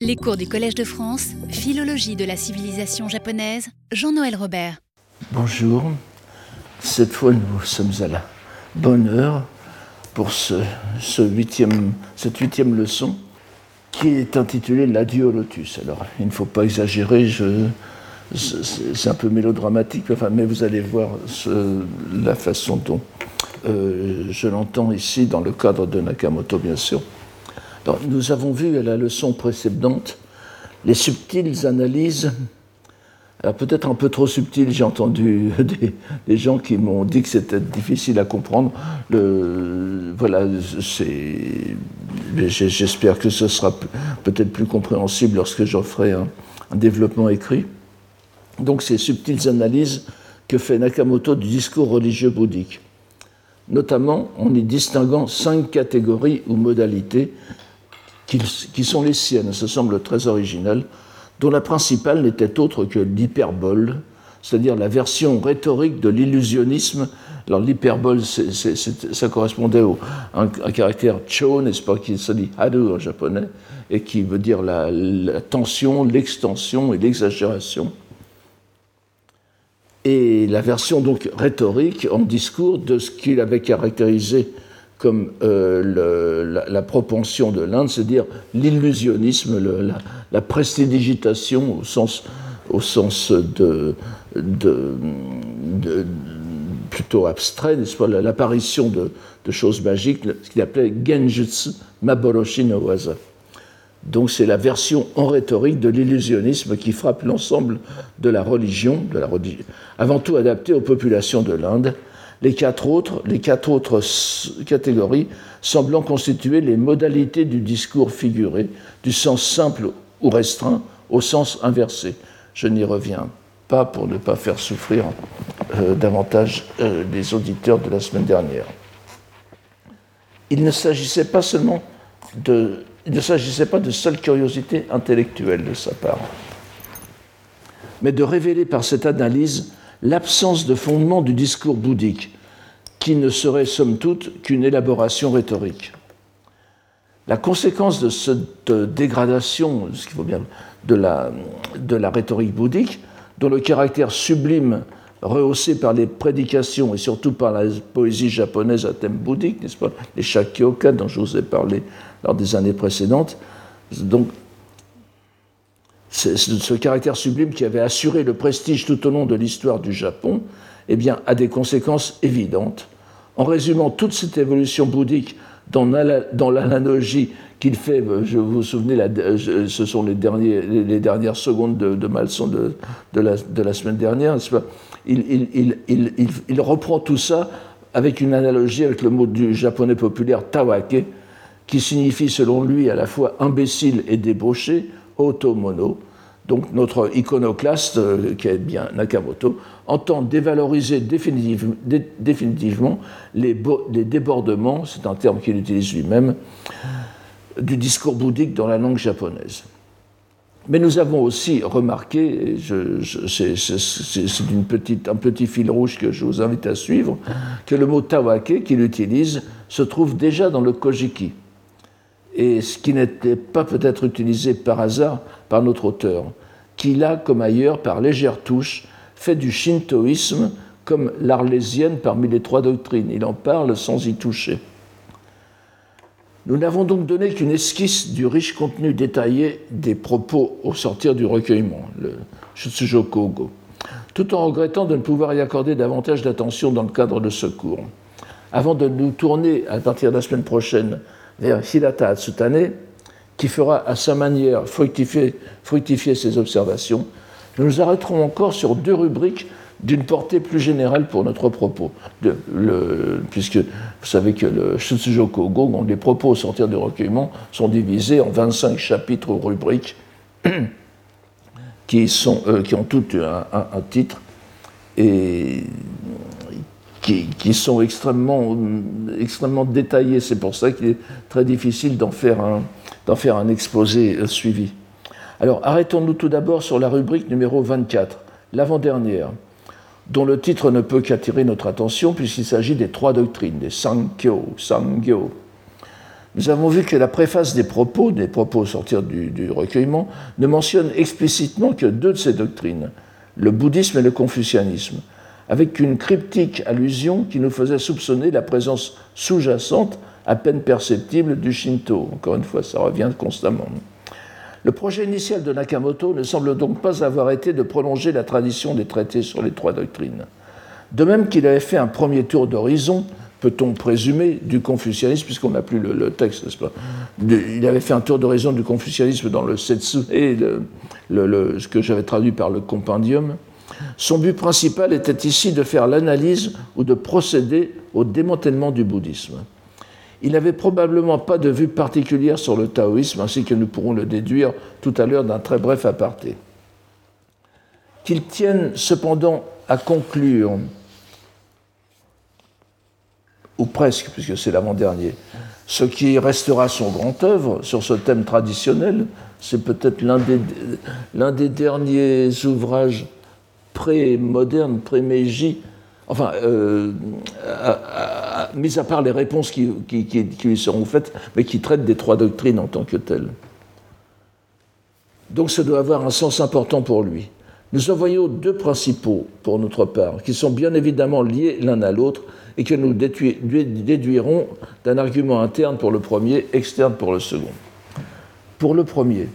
Les cours du Collège de France, Philologie de la civilisation japonaise, Jean-Noël Robert. Bonjour, cette fois nous sommes à la bonne heure pour cette huitième leçon qui est intitulée L'adieu au lotus. Alors il ne faut pas exagérer, c'est un peu mélodramatique, mais vous allez voir la façon dont euh, je l'entends ici dans le cadre de Nakamoto bien sûr nous avons vu à la leçon précédente les subtiles analyses, alors peut-être un peu trop subtiles, j'ai entendu des, gens qui m'ont dit que c'était difficile à comprendre. voilà, j'espère que ce sera peut-être plus compréhensible lorsque j'en ferai un, un développement écrit. Donc ces subtiles analyses que fait Nakamoto du discours religieux bouddhique notamment en y distinguant cinq catégories ou modalités qui, sont les siennes, ça semble très original, dont la principale n'était autre que l'hyperbole, c'est-à-dire la version rhétorique de l'illusionnisme. Alors l'hyperbole, ça correspondait à un, caractère cho, n'est-ce pas, qui se dit haru en japonais, et qui veut dire la, la tension, l'extension et l'exagération. Et la version donc rhétorique en discours de ce qu'il avait caractérisé comme euh, la, propension de l'Inde, c'est-à-dire l'illusionnisme, la, prestidigitation au sens, plutôt abstrait, l'apparition de, choses magiques, ce qu'il appelait Genjutsu Maboroshi no Waza. Donc c'est la version en rhétorique de l'illusionnisme qui frappe l'ensemble de la religion, de la religion, avant tout adaptée aux populations de l'Inde, les quatre autres, catégories semblant constituer les modalités du discours figuré, du sens simple ou restreint au sens inversé. Je n'y reviens pas pour ne pas faire souffrir euh, davantage euh, les auditeurs de la semaine dernière. Il ne s'agissait pas seulement de, il ne s'agissait pas de seule curiosité intellectuelle de sa part, mais de révéler par cette analyse l'absence de fondement du discours bouddhique, qui ne serait somme toute qu'une élaboration rhétorique. La conséquence de cette dégradation, ce qu'il faut bien, de la, de la rhétorique bouddhique, dont le caractère sublime rehaussé par les prédications et surtout par la poésie japonaise à thème bouddhique, n'est-ce pas, les Shakyoka dont je vous ai parlé lors des années précédentes, donc ce caractère sublime qui avait assuré le prestige tout au long de l'histoire du Japon, eh bien, a des conséquences évidentes. En résumant toute cette évolution bouddhique dans l'analogie qu'il fait, je vous souvenez, ce sont les, derniers, les dernières secondes de, ma leçon de, de, la, semaine dernière, il, il, il, reprend tout ça avec une analogie avec le mot du japonais populaire tawake, qui signifie selon lui à la fois imbécile et débauché, Otomono. Donc notre iconoclaste, euh, qui est bien Nakamoto, entend dévaloriser définitivement les, débordements, c'est un terme qu'il utilise lui-même, du discours bouddhique dans la langue japonaise. Mais nous avons aussi remarqué, c'est un petit fil rouge que je vous invite à suivre, que le mot tawake qu'il utilise se trouve déjà dans le kojiki et ce qui n'était pas peut-être utilisé par hasard par notre auteur, qui là, comme ailleurs, par légère touche, fait du shintoïsme comme l'arlésienne parmi les trois doctrines. Il en parle sans y toucher. Nous n'avons donc donné qu'une esquisse du riche contenu détaillé des propos au sortir du recueillement, le Shutsujokogo, tout en regrettant de ne pouvoir y accorder davantage d'attention dans le cadre de ce cours. Avant de nous tourner, à partir de la semaine prochaine, vers Hirata Atsutane, qui fera à sa manière fructifier, ses observations, nous nous arrêterons encore sur deux rubriques d'une portée plus générale pour notre propos. puisque vous savez que le Shutsujoku Go, les propos au sortir du recueillement, sont divisés en 25 chapitres ou rubriques qui, sont, euh, qui ont toutes un, un, titre et qui, sont extrêmement, extrêmement détaillés. C'est pour ça qu'il est très difficile d'en faire, un, faire un exposé euh, suivi. Alors arrêtons-nous tout d'abord sur la rubrique numéro 24, l'avant-dernière, dont le titre ne peut qu'attirer notre attention puisqu'il s'agit des trois doctrines, des Sankyo, Sangyo. nous avons vu que la préface des propos, des propos sortir du, du recueillement, ne mentionne explicitement que deux de ces doctrines, le bouddhisme et le confucianisme, avec une cryptique allusion qui nous faisait soupçonner la présence sous-jacente, à peine perceptible, du Shinto. Encore une fois, ça revient constamment. Le projet initial de Nakamoto ne semble donc pas avoir été de prolonger la tradition des traités sur les trois doctrines. De même qu'il avait fait un premier tour d'horizon, peut-on présumer, du confucianisme, puisqu'on n'a plus le, texte, n'est-ce pas? Il avait fait un tour d'horizon du confucianisme dans le Setsu, et ce que j'avais traduit par le compendium. Son but principal était ici de faire l'analyse ou de procéder au démantèlement du bouddhisme. Il n'avait probablement pas de vue particulière sur le taoïsme, ainsi que nous pourrons le déduire tout à l'heure d'un très bref aparté. Qu'il tienne cependant à conclure, ou presque, puisque c'est l'avant-dernier, ce qui restera son grand œuvre sur ce thème traditionnel, c'est peut-être l'un des, des, derniers ouvrages pré-modernes, pré-Meiji, enfin, euh, mis à part les réponses qui, lui seront faites, mais qui traitent des trois doctrines en tant que telles. Donc ça doit avoir un sens important pour lui. Nous en voyons deux principaux pour notre part, qui sont bien évidemment liés l'un à l'autre et que nous déduirons d'un argument interne pour le premier, externe pour le second. Pour le premier,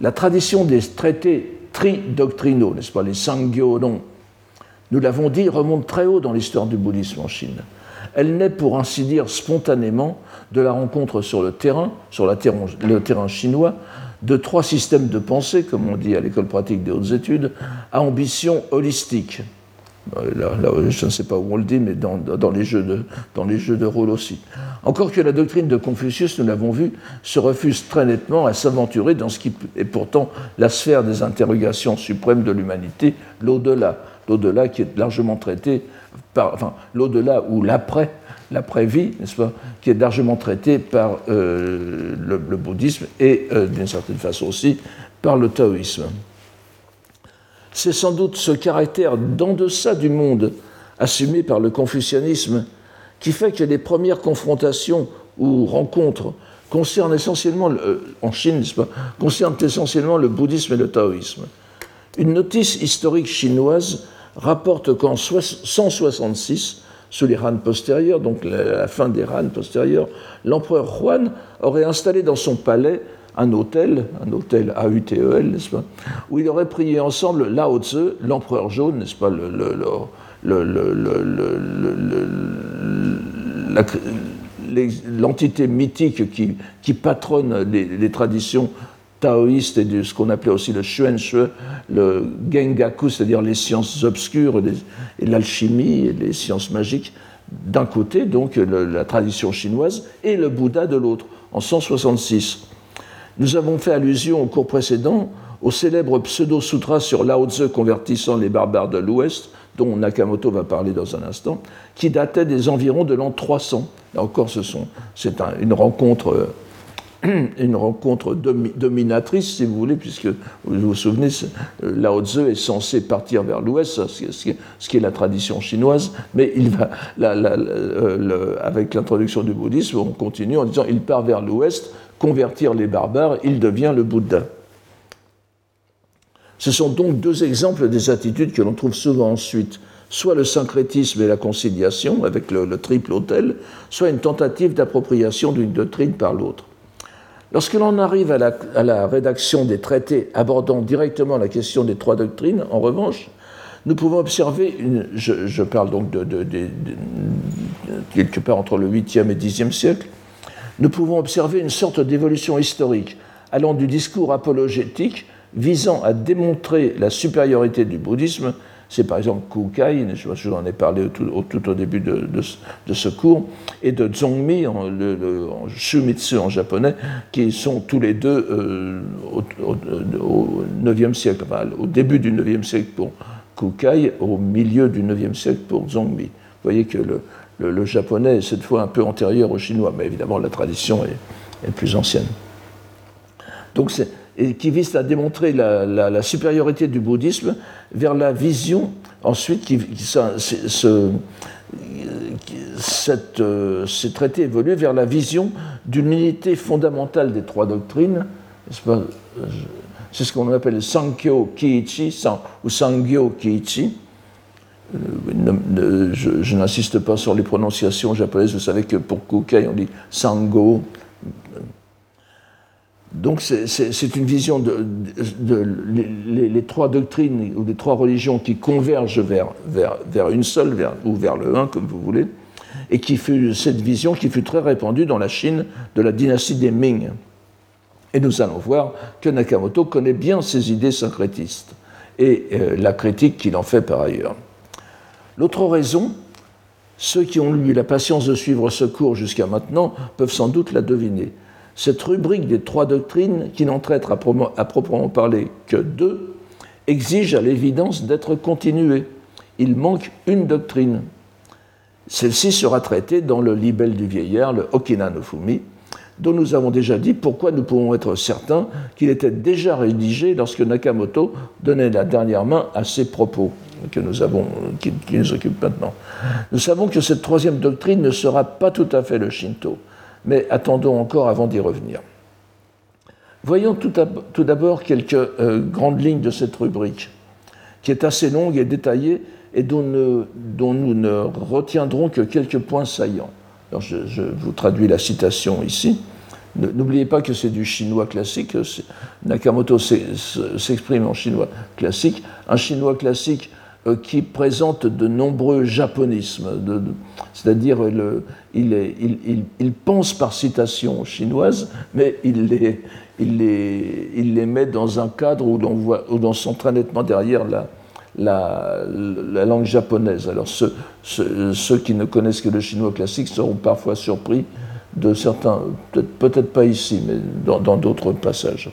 la tradition des traités tridoctrinaux, n'est-ce pas, les Sangyo-non, nous l'avons dit, remonte très haut dans l'histoire du bouddhisme en Chine. Elle naît pour ainsi dire spontanément de la rencontre sur le terrain, sur le terrain chinois, de trois systèmes de pensée, comme on dit à l'école pratique des hautes études, à ambition holistique. Euh, je ne sais pas où on le dit, mais dans, les jeux de, dans les jeux de rôle aussi. Encore que la doctrine de Confucius, nous l'avons vu, se refuse très nettement à s'aventurer dans ce qui est pourtant la sphère des interrogations suprêmes de l'humanité, l'au-delà. L'au-delà qui est largement traité par. Enfin, l'au-delà ou l'après l'après-vie, n'est-ce pas, qui est largement traité par euh, le, bouddhisme et, euh, d'une certaine façon aussi, par le taoïsme. C'est sans doute ce caractère d'en-deçà du monde assumé par le confucianisme qui fait que les premières confrontations ou rencontres concernent essentiellement, euh, en Chine, concernent essentiellement le bouddhisme et le taoïsme. Une notice historique chinoise rapporte qu'en 166, sous les Han postérieurs, donc la fin des Han postérieurs, l'empereur Huan aurait installé dans son palais un hôtel, un hôtel A-U-T-E-L, n'est-ce pas, où il aurait prié ensemble Lao Tzu, l'empereur jaune, n'est-ce pas, l'entité mythique qui, patronne les, traditions taoïste et de ce qu'on appelait aussi le Shuenshui, le Gengaku, c'est-à-dire les sciences obscures et l'alchimie et les sciences magiques, d'un côté, donc la tradition chinoise, et le Bouddha de l'autre, en 166. Nous avons fait allusion au cours précédent au célèbre pseudo-sutra sur Lao Tzu convertissant les barbares de l'Ouest, dont Nakamoto va parler dans un instant, qui datait des environs de l'an 300. Là encore, c'est une rencontre une rencontre dominatrice, si vous voulez, puisque vous vous souvenez, Lao Tzu est censé partir vers l'ouest, ce qui est la tradition chinoise, mais il va, avec l'introduction du bouddhisme, on continue en disant il part vers l'ouest, convertir les barbares, il devient le Bouddha. Ce sont donc deux exemples des attitudes que l'on trouve souvent ensuite, soit le syncrétisme et la conciliation avec le, le triple autel, soit une tentative d'appropriation d'une doctrine par l'autre. Lorsque l'on arrive à la, rédaction des traités abordant directement la question des trois doctrines, en revanche, nous pouvons observer, je, parle donc quelque part entre le 8e et 10e siècle, nous pouvons observer une sorte d'évolution historique allant du discours apologétique visant à démontrer la supériorité du bouddhisme c'est par exemple Kukai, je vous en ai parlé tout, au début de, ce cours, et de Zongmi, en, le, Shumitsu en japonais, qui sont tous les deux euh, au, 9e siècle, au début du 9e siècle pour Kukai, au milieu du 9e siècle pour Zongmi. Vous voyez que le, japonais est cette fois un peu antérieur au chinois, mais évidemment la tradition est, plus ancienne. Donc et qui vise à démontrer la, supériorité du bouddhisme vers la vision ensuite, qui, ce, cette, ces traités évoluent vers la vision d'une unité fondamentale des trois doctrines. C'est ce qu'on appelle le Sankyo Kiichi ou Sangyo Kiichi. Euh, je, n'insiste pas sur les prononciations japonaises, vous savez que pour Kukai on dit Sango. Donc c'est une vision de, les, trois doctrines ou les trois religions qui convergent vers, vers, vers une seule, ou vers le un, comme vous voulez, et qui fut cette vision qui fut très répandue dans la Chine de la dynastie des Ming. Et nous allons voir que Nakamoto connaît bien ces idées syncrétistes et euh, la critique qu'il en fait par ailleurs. L'autre raison, ceux qui ont eu la patience de suivre ce cours jusqu'à maintenant peuvent sans doute la deviner. Cette rubrique des trois doctrines, qui n'en traite à, proprement parler que deux, exige à l'évidence d'être continuée. Il manque une doctrine. Celle-ci sera traitée dans le libelle du vieillard, le Okina no Fumi, dont nous avons déjà dit pourquoi nous pouvons être certains qu'il était déjà rédigé lorsque Nakamoto donnait la dernière main à ses propos qui, nous occupe maintenant. Nous savons que cette troisième doctrine ne sera pas tout à fait le Shinto, mais attendons encore avant d'y revenir. Voyons tout d'abord quelques euh, grandes lignes de cette rubrique, qui est assez longue et détaillée et dont, nous ne retiendrons que quelques points saillants je, vous traduis la citation ici. N'oubliez pas que c'est du chinois classique. Nakamoto s'exprime en chinois classique. Un chinois classique qui présente de nombreux japonismes. C'est-à-dire, il, pense par citation chinoise, mais il les, met dans un cadre où l'on sont très nettement derrière la, la, langue japonaise. Alors ceux, qui ne connaissent que le chinois classique seront parfois surpris de certains, peut-être pas ici, mais dans d'autres passages.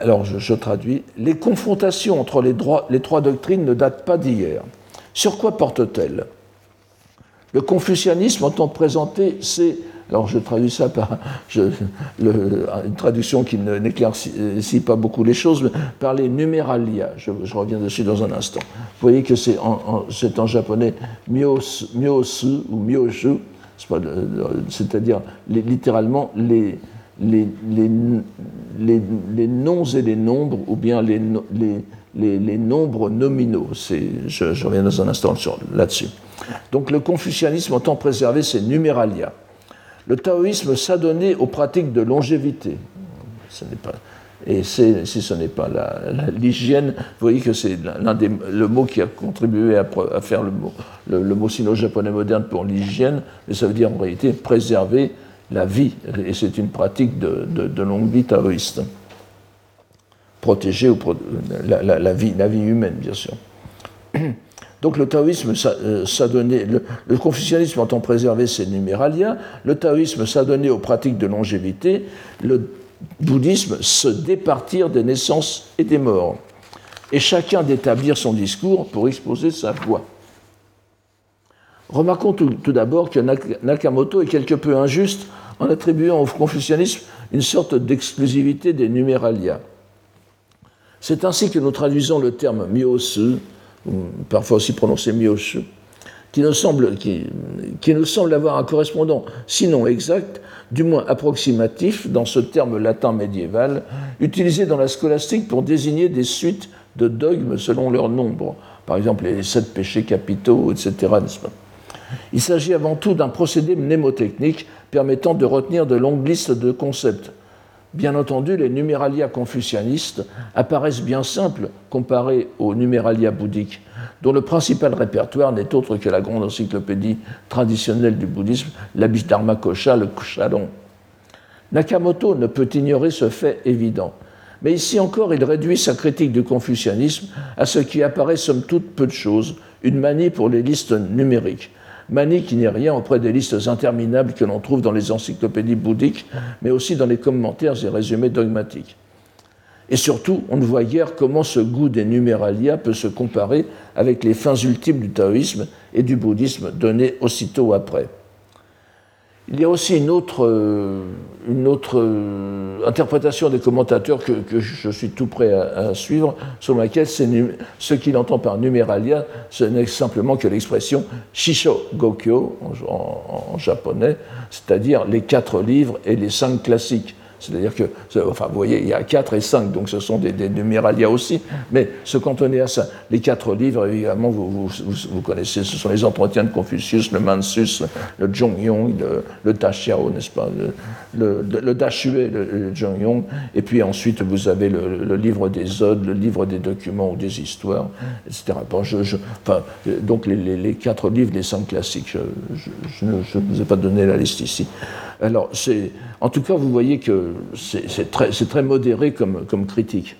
Alors je, traduis. Les confrontations entre les, trois doctrines ne datent pas d'hier. Sur quoi portent-elles Le confucianisme, en tant que présenté, c'est alors je traduis ça par une traduction qui n'éclaircit pas beaucoup les choses, par les numéralia. Je, reviens dessus dans un instant. Vous voyez que c'est en, en, japonais myosu ou myoshu, c'est-à-dire littéralement les, les, noms et les nombres, ou bien les, nombres nominaux. Je, reviens dans un instant là-dessus. Donc le confucianisme entend préserver ces numéralia le taoïsme s'adonnait aux pratiques de longévité. Et si ce n'est pas l'hygiène, vous voyez que c'est l'un des le mot qui a contribué à, faire le, mot sino-japonais moderne pour l'hygiène, mais ça veut dire en réalité préserver la vie, et c'est une pratique de, longue vie taoïste. Protéger la, vie, humaine, bien sûr. Donc le taoïsme euh, s'adonnait, le, le, confucianisme entend préserver ses numéralia, le taoïsme s'adonnait aux pratiques de longévité, le bouddhisme se départir des naissances et des morts, et chacun d'établir son discours pour exposer sa voix. Remarquons tout, d'abord que Nakamoto est quelque peu injuste en attribuant au confucianisme une sorte d'exclusivité des numéralia. C'est ainsi que nous traduisons le terme myosu, parfois aussi prononcé Mioche, qui nous, semble, qui nous semble avoir un correspondant, sinon exact, du moins approximatif, dans ce terme latin médiéval, utilisé dans la scolastique pour désigner des suites de dogmes selon leur nombre, par exemple les sept péchés capitaux, etc. Il s'agit avant tout d'un procédé mnémotechnique permettant de retenir de longues listes de concepts, Bien entendu, les numéralia confucianistes apparaissent bien simples comparés aux numéralia bouddhiques, dont le principal répertoire n'est autre que la grande encyclopédie traditionnelle du bouddhisme, l'Abhidharma Kosha, le Kusharon. Nakamoto ne peut ignorer ce fait évident, mais ici encore il réduit sa critique du confucianisme à ce qui apparaît somme toute peu de choses, une manie pour les listes numériques manie qui n'est rien auprès des listes interminables que l'on trouve dans les encyclopédies bouddhiques, mais aussi dans les commentaires et résumés dogmatiques. Et surtout, on ne voit guère comment ce goût des numéralia peut se comparer avec les fins ultimes du taoïsme et du bouddhisme données aussitôt après. Il y a aussi une autre, euh, une autre euh, interprétation des commentateurs que, je suis tout prêt à, suivre, sur laquelle ce qu'il entend par numéralia, ce n'est simplement que l'expression Shisho Gokyo en japonais, c'est-à-dire les quatre livres et les cinq classiques. C'est-à-dire que, enfin, vous voyez, il y a 4 et 5, donc ce sont des, des numéralia aussi, mais se cantonner à ça. Les quatre livres, évidemment, vous, vous, connaissez, ce sont les entretiens de Confucius, le Mansus, le Zhongyong, le, le Daxiao, n'est-ce pas, le, le, le Dashue, le, Zhongyong, et puis ensuite vous avez le, livre des odes, le livre des documents ou des histoires, etc. Bon, je, enfin, donc les, les, quatre livres, les cinq classiques, je ne vous ai pas donné la liste ici. Alors, en tout cas, vous voyez que c'est très, modéré comme, critique.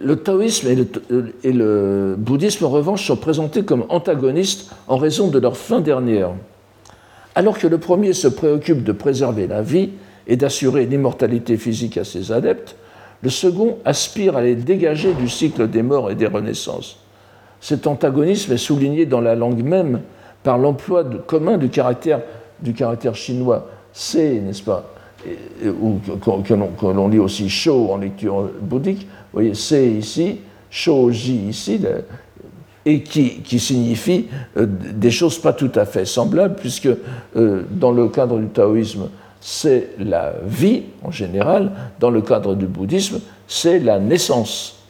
Le taoïsme et le, bouddhisme, en revanche, sont présentés comme antagonistes en raison de leur fin dernière. Alors que le premier se préoccupe de préserver la vie et d'assurer l'immortalité physique à ses adeptes, le second aspire à les dégager du cycle des morts et des renaissances. Cet antagonisme est souligné dans la langue même par l'emploi commun du caractère du caractère chinois c'est, n'est-ce pas, ou que, l'on lit aussi Shou en lecture bouddhique, vous voyez, c'est ici, Shouji ici, et qui, qui signifie euh, des choses pas tout à fait semblables, puisque euh, dans le cadre du taoïsme, c'est la vie en général, dans le cadre du bouddhisme, c'est la naissance.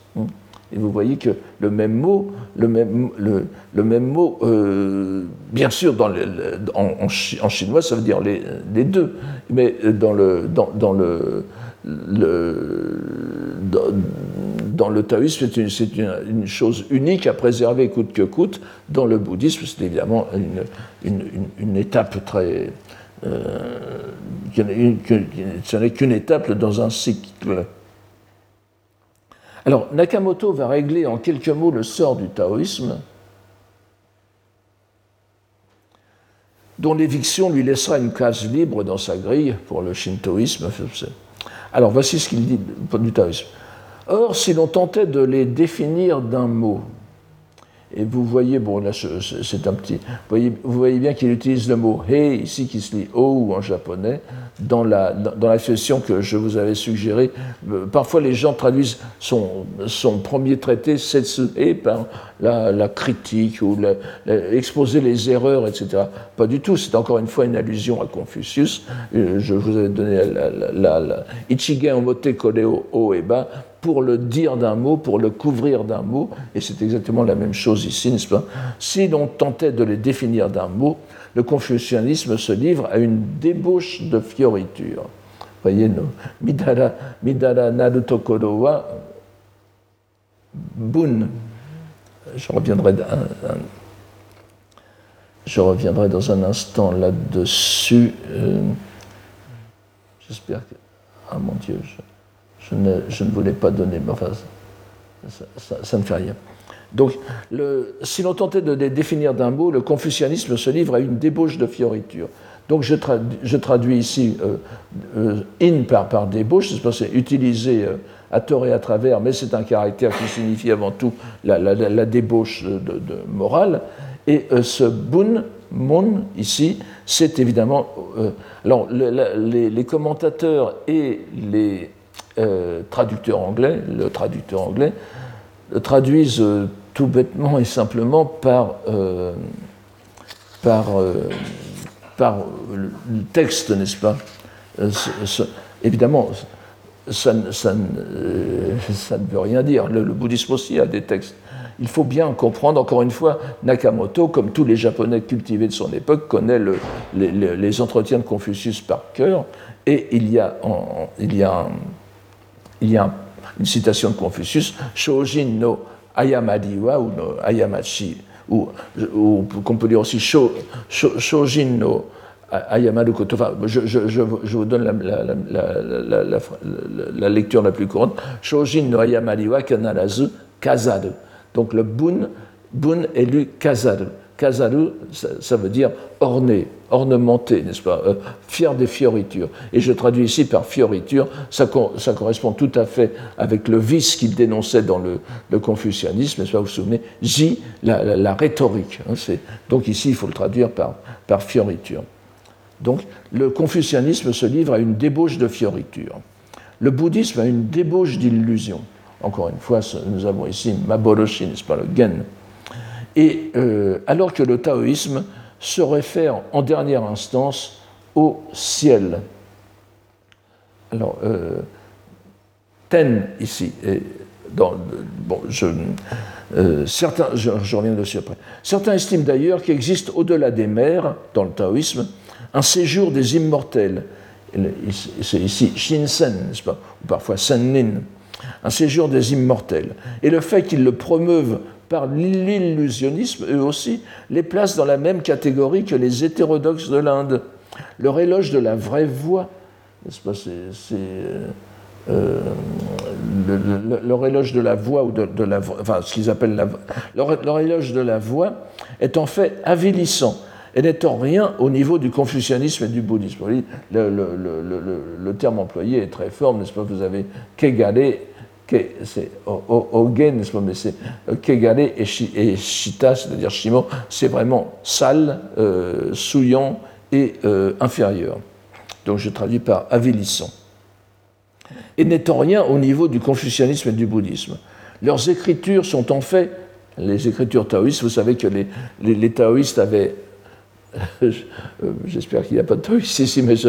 Et vous voyez que le même mot, le même, le, même mot euh, bien sûr, en, chinois, ça veut dire les, deux, mais dans le, dans, dans le, dans, le taoïsme, c'est une, une, chose unique à préserver coûte que coûte. Dans le bouddhisme, c'est évidemment une, une, étape très. Euh, ce n'est qu'une étape dans un cycle. Alors, Nakamoto va régler en quelques mots le sort du taoïsme, dont l'éviction lui laissera une case libre dans sa grille pour le shintoïsme. Alors, voici ce qu'il dit du taoïsme. Or, si l'on tentait de les définir d'un mot, et vous voyez, bon là c'est un petit, vous voyez, bien qu'il utilise le mot he ici qui se lit ou en japonais dans la, dans, session que je vous avais suggérée. Euh, parfois les gens traduisent son, premier traité setsu e par la, critique ou exposer les erreurs, etc. Pas du tout, c'est encore une fois une allusion à Confucius. Euh, je vous avais donné la, la, Ichigen omote koreo o eba pour le dire d'un mot, pour le couvrir d'un mot, et c'est exactement la même chose ici, n'est-ce pas? Si l'on tentait de les définir d'un mot, le confucianisme se livre à une débauche de fioriture. Voyez, no, midara, midara narutokoro wa bun. Je reviendrai, je reviendrai dans un instant là-dessus. Euh, j'espère que. Ah mon Dieu, je je ne, voulais pas donner, enfin, ça, ne fait rien. Donc, si l'on tentait de les définir d'un mot, le confucianisme se livre à une débauche de fioriture. Donc, je, traduis ici euh, euh, in par, débauche, c'est utilisé euh, à tort et à travers, mais c'est un caractère qui signifie avant tout la, débauche de, morale. Et ce bun, mon, ici, c'est évidemment. alors, les, commentateurs et les euh, traducteur anglais, le traducteur anglais, le traduisent euh, tout bêtement et simplement par, euh, par, par le texte, n'est-ce pas? Évidemment, ça, ça, ça, ne veut rien dire. Le, bouddhisme aussi a des textes. Il faut bien comprendre, encore une fois, Nakamoto, comme tous les Japonais cultivés de son époque, connaît le, les, entretiens de Confucius par cœur, et il y a, il y a il y a une citation de Confucius, Shojin no Ayamadiwa ou no Ayamachi, ou, qu'on peut dire aussi Shojin no Ayamadu Enfin, je, je, vous donne la, lecture la plus courante. Shojin no Ayamadiwa kanarazu kazaru. Donc le bun, bun est lu kazaru. Kazaru, ça, veut dire orné, ornementé, n'est-ce pas euh, Fier des fioritures. Et je traduis ici par fioriture, ça, correspond tout à fait avec le vice qu'il dénonçait dans le, confucianisme, n'est-ce pas Vous vous souvenez J, la, rhétorique. Hein, donc ici, il faut le traduire par, par fioriture. Donc le confucianisme se livre à une débauche de fioriture. Le bouddhisme a une débauche d'illusion. Encore une fois, nous avons ici Maboroshi, n'est-ce pas, le Gen. Et euh, alors que le taoïsme se réfère en dernière instance au ciel. Alors, euh, Ten, ici, dans, bon, je, euh, certains, je, reviens dessus après. Certains estiment d'ailleurs qu'il existe au-delà des mers, dans le taoïsme, un séjour des immortels. C'est ici Shinsen, n'est-ce pas? Ou parfois Sennin un séjour des immortels. Et le fait qu'ils le promeuvent par l'illusionnisme, eux aussi, les placent dans la même catégorie que les hétérodoxes de l'Inde. Leur éloge de la vraie voix, n'est-ce pas C'est euh, leur éloge de la voix ou de, la enfin ce qu'ils appellent la leur, leur, éloge de la voix est en fait avilissant et n'étant rien au niveau du confucianisme et du bouddhisme. le, le, terme employé est très fort, n'est-ce pas Vous avez kegare c'est Ogen, n'est-ce mais c'est euh, Kegare et, Shita, c'est-à-dire Shimo, c'est vraiment sale, euh, souillant et euh, inférieur. Donc je traduis par avilissant. Et n'étant rien au niveau du confucianisme et du bouddhisme? Leurs écritures sont en fait, les écritures taoïstes, vous savez que les, taoïstes avaient j'espère qu'il n'y a pas de taoïste ici, mais je,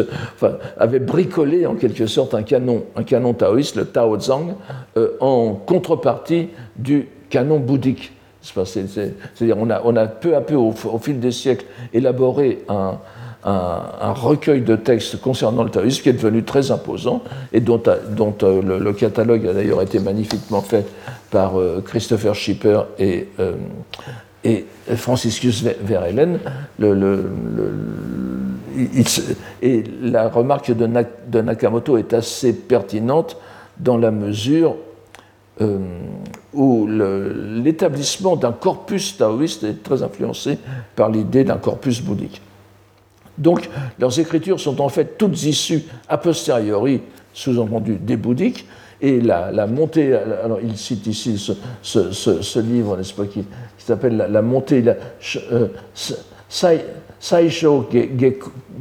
avait bricolé en quelque sorte un canon, un canon taoïste, le Tao Zhang, euh, en contrepartie du canon bouddhique. C'est-à-dire on a, on a peu à peu, au, fil des siècles, élaboré un, recueil de textes concernant le taoïsme qui est devenu très imposant et dont, euh, le, catalogue a d'ailleurs été magnifiquement fait par Christopher Schipper et, et Franciscus Verhelen, le, et la remarque de, Nakamoto est assez pertinente dans la mesure euh, où l'établissement d'un corpus taoïste est très influencé par l'idée d'un corpus bouddhique. Donc, leurs écritures sont en fait toutes issues a posteriori, sous-entendu, des bouddhiques, et la, montée, alors il cite ici ce, livre, n'est-ce pas, qui, s'appelle la, montée, la, euh, Saisho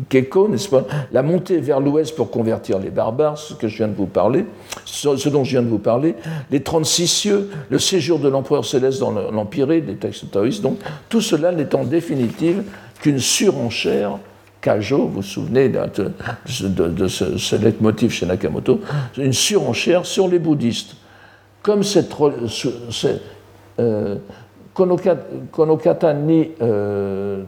Gecko, n'est-ce pas La montée vers l'ouest pour convertir les barbares, ce que je viens de vous parler, ce, dont je viens de vous parler, les 36 cieux, le séjour de l'empereur céleste dans l'Empirée, des textes taoïstes, donc tout cela n'est en définitive qu'une surenchère Kajo, vous vous souvenez de, ce, ce leitmotiv chez Nakamoto, une surenchère sur les bouddhistes. Comme cette, euh, Konokata ni euh,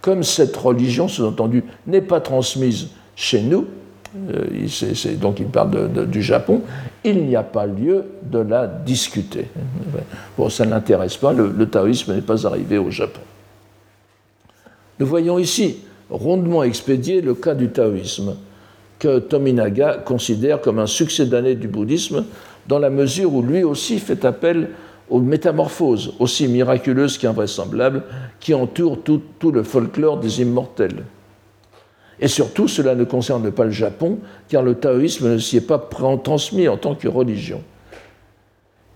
comme cette religion, sous-entendu, n'est pas transmise chez nous, euh, donc il parle du Japon, il n'y a pas lieu de la discuter. Bon, ça n'intéresse pas, le taoïsme n'est pas arrivé au Japon. Nous voyons ici rondement expédié le cas du taoïsme, que Tominaga considère comme un succédané du bouddhisme, dans la mesure où lui aussi fait appel aux métamorphoses aussi miraculeuses qu'invraisemblables qui entourent tout, tout, le folklore des immortels. Et surtout, cela ne concerne pas le Japon, car le taoïsme ne s'y est pas transmis en tant que religion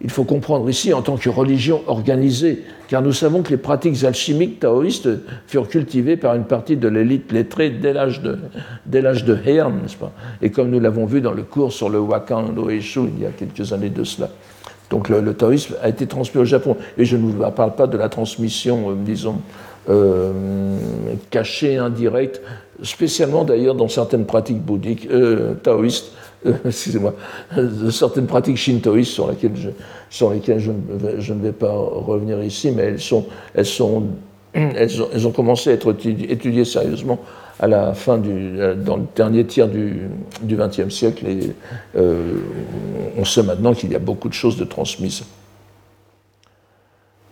il faut comprendre ici en tant que religion organisée, car nous savons que les pratiques alchimiques taoïstes furent cultivées par une partie de l'élite lettrée dès l'âge de, Heian, n'est-ce pas? Et comme nous l'avons vu dans le cours sur le Wakan no Eshu il y a quelques années de cela. Donc le, taoïsme a été transmis au Japon. Et je ne vous parle pas de la transmission, euh, disons, euh, cachée, indirecte, spécialement d'ailleurs dans certaines pratiques bouddhiques, euh, taoïstes, excusez-moi, certaines pratiques shintoïstes sur lesquelles je, ne vais pas revenir ici, mais elles, ont, commencé à être étudiées sérieusement à la fin du, dans le dernier tiers du XXe siècle, et euh, on sait maintenant qu'il y a beaucoup de choses de transmises.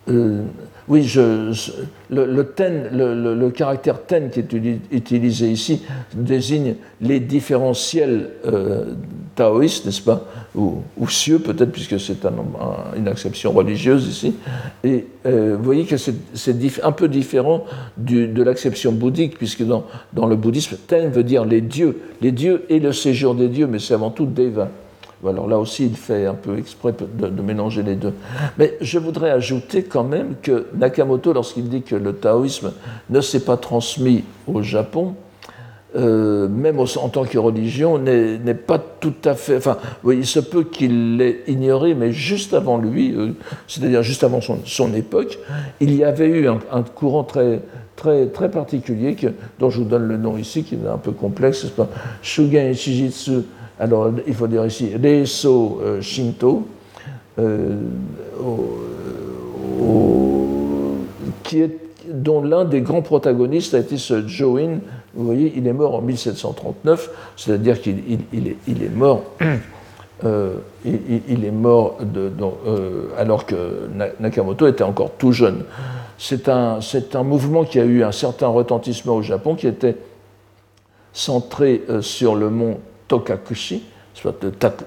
Euh, oui, le, caractère ten qui est utilisé ici désigne les différentiels euh, taoïste, n'est-ce pas, ou, cieux peut-être, puisque c'est un, une acception religieuse ici. Et euh, vous voyez que c'est un peu différent de l'acception bouddhique, puisque dans, le bouddhisme, ten veut dire les dieux, les dieux et le séjour des dieux, mais c'est avant tout deva. Alors là aussi, il fait un peu exprès de, mélanger les deux. Mais je voudrais ajouter quand même que Nakamoto, lorsqu'il dit que le taoïsme ne s'est pas transmis au Japon, euh, même en tant que religion, n'est pas tout à fait. Enfin, oui, il se peut qu'il l'ait ignoré, mais juste avant lui, euh, c'est-à-dire juste avant son, époque, il y avait eu un, courant très, très, très particulier dont je vous donne le nom ici, qui est un peu complexe, c'est pas Shugen Shijitsu. Alors, il faut dire ici Reiso euh, Shinto, qui est, dont l'un des grands protagonistes a été ce Join vous voyez, il est mort en 1739, c'est-à-dire qu'il est, mort. Euh, il, est mort euh, alors que Nakamoto était encore tout jeune. C'est un, un, mouvement qui a eu un certain retentissement au Japon, qui était centré euh, sur le mont Tokakushi, soit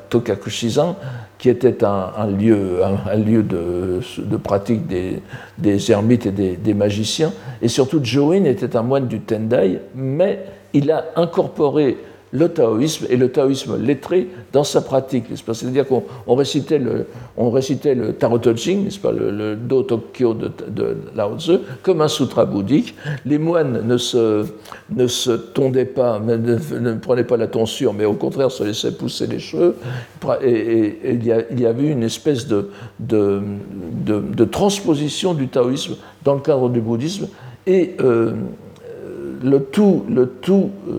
Tokakushizan, qui était un, lieu, un, lieu de, pratique des, des ermites et des, des, magiciens. Et surtout, Join était un moine du Tendai, mais il a incorporé le taoïsme et le taoïsme lettré dans sa pratique. C'est-à-dire qu'on récitait le, on récitait le n'est-ce pas, le, Do Tokyo de, Lao Tzu, comme un sutra bouddhique. Les moines ne se, ne se tondaient pas, ne, ne, prenaient pas la tonsure, mais au contraire se laissaient pousser les cheveux. Et, il, y a, il, y avait une espèce de, de, de, transposition du taoïsme dans le cadre du bouddhisme. Et euh, le tout, le tout euh,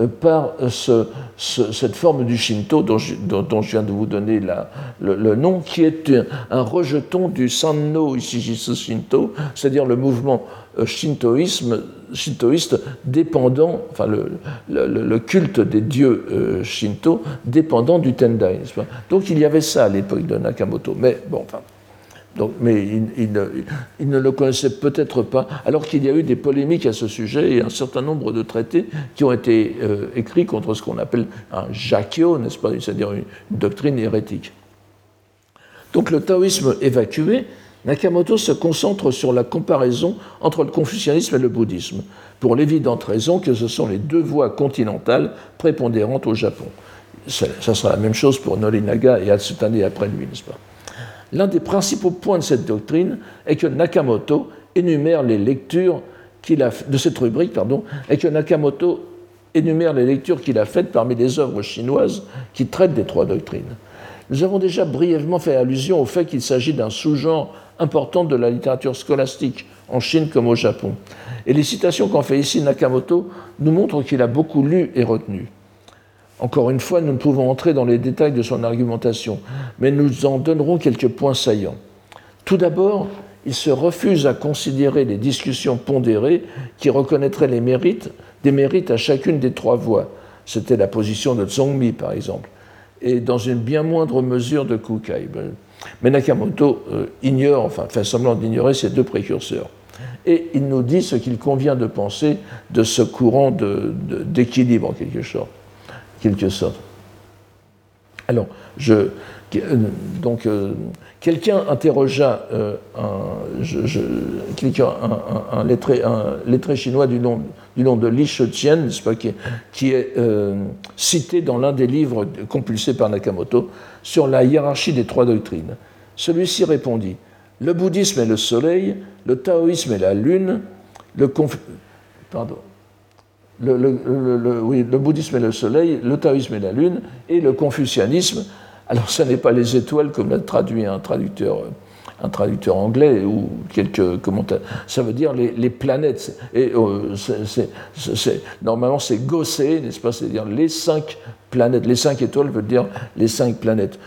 euh, par cette forme du Shinto dont je, viens de vous donner le, nom, qui est un, rejeton du Sanno Ishijitsu Shinto, c'est-à-dire le mouvement euh, shintoïsme, shintoïste dépendant, enfin le, culte des dieux shinto dépendant du Tendai. Donc il y avait ça à l'époque de Nakamoto. Mais bon, enfin, donc, mais il, ne le connaissait peut-être pas, alors qu'il y a eu des polémiques à ce sujet et un certain nombre de traités qui ont été euh, écrits contre ce qu'on appelle un jakyo, n'est-ce pas, c'est-à-dire une, doctrine hérétique. Donc le taoïsme évacué, Nakamoto se concentre sur la comparaison entre le confucianisme et le bouddhisme, pour l'évidente raison que ce sont les deux voies continentales prépondérantes au Japon. Ça, sera la même chose pour Norinaga et Atsutane après lui, n'est-ce pas? L'un des principaux points de cette doctrine est que Nakamoto énumère les lectures qu'il a de cette rubrique, pardon, est que Nakamoto énumère les lectures qu'il a faites parmi les œuvres chinoises qui traitent des trois doctrines. Nous avons déjà brièvement fait allusion au fait qu'il s'agit d'un sous-genre important de la littérature scolastique en Chine comme au Japon. Et les citations qu'en fait ici Nakamoto nous montrent qu'il a beaucoup lu et retenu. Encore une fois, nous ne pouvons entrer dans les détails de son argumentation, mais nous en donnerons quelques points saillants. Tout d'abord, il se refuse à considérer les discussions pondérées qui reconnaîtraient les mérites, des mérites à chacune des trois voies. C'était la position de Zongmi, par exemple, et dans une bien moindre mesure de Kukai. Mais Nakamoto euh, ignore, enfin fait semblant d'ignorer ces deux précurseurs. Et il nous dit ce qu'il convient de penser de ce courant d'équilibre, en quelque sorte Alors, je, euh, donc, euh, quelqu'un interrogea euh, un, lettré, chinois du nom, de Li Shetian, qui, qui est cité dans l'un des livres compulsés par Nakamoto sur la hiérarchie des trois doctrines. Celui-ci répondit Le bouddhisme est le soleil, le taoïsme est la lune, le pardon, le, oui, le bouddhisme est le soleil, le taoïsme est la lune, et le confucianisme, alors ce n'est pas les étoiles comme l'a traduit un traducteur un traducteur anglais ou quelques commentateurs. Ça veut dire les, planètes. Et euh, normalement, c'est gossé, n'est-ce pas? C'est-à-dire les cinq planètes. Les cinq étoiles veut dire les cinq planètes.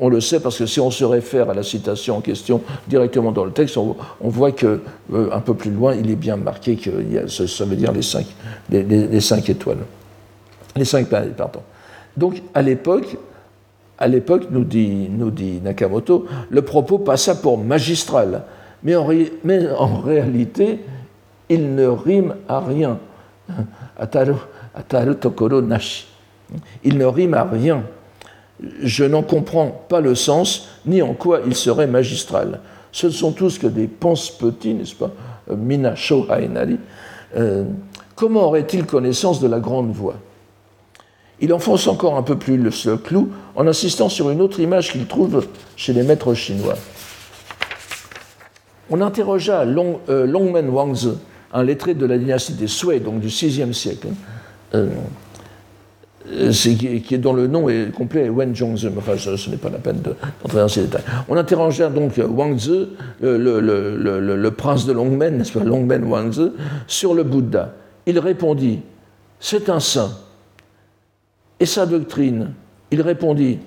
On, le sait parce que si on se réfère à la citation en question directement dans le texte, on, voit que euh, peu plus loin, il est bien marqué que ça, veut dire les cinq, les cinq étoiles. Les cinq planètes, pardon. Donc, à l'époque, à l'époque, nous dit, nous dit Nakamoto, le propos passa pour magistral, mais en, mais en réalité, il ne rime à rien. Ataru, ataru tokoro nashi. Il ne rime à rien. Je n'en comprends pas le sens, ni en quoi il serait magistral. Ce ne sont tous que des pense-petits, n'est-ce pas Mina Shohainari. Euh, comment aurait-il connaissance de la grande voix? Il enfonce encore un peu plus le, clou en insistant sur une autre image qu'il trouve chez les maîtres chinois. On interrogea Long, euh, Longmen Wangzi, un lettré de la dynastie des Sui, donc du VIe siècle, hein, euh, qui, est, dont le nom est complet Wen Zhongzi. Enfin, ce, n'est pas la peine d'entrer dans ces détails. On interrogea donc Wang Zi, le, prince de Longmen, n'est-ce pas, Longmen Wangzi, sur le Bouddha. Il répondit C'est un saint. Et sa doctrine Il répondit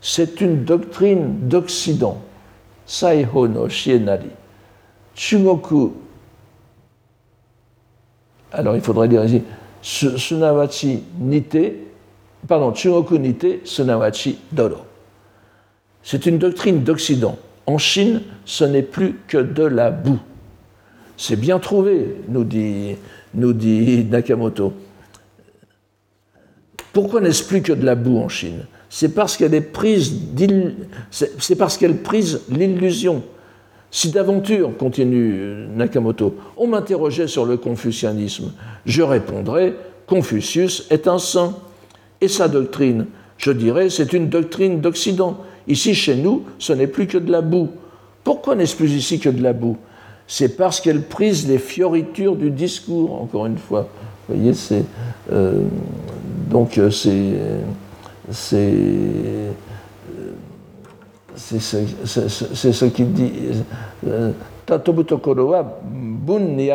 C'est une doctrine d'Occident. Saiho no Shienari. Chumoku. Alors il faudrait dire ici Sunawachi Nite pardon, Sunawachi Doro. C'est une doctrine d'Occident. En Chine, ce n'est plus que de la boue. C'est bien trouvé, nous dit, Nakamoto. Pourquoi n'est-ce plus que de la boue en Chine? C'est parce qu'elle prise c'est parce qu'elle prise l'illusion. Si d'aventure, continue Nakamoto, on m'interrogeait sur le confucianisme, je répondrais Confucius est un saint et sa doctrine. Je dirais, c'est une doctrine d'Occident. Ici, chez nous, ce n'est plus que de la boue. Pourquoi n'est-ce plus ici que de la boue? C'est parce qu'elle prise les fioritures du discours, encore une fois. Vous voyez, c'est. Euh, donc, euh, c'est. C'est. C'est ce qu'il dit. Euh, Tatobu wa bun ni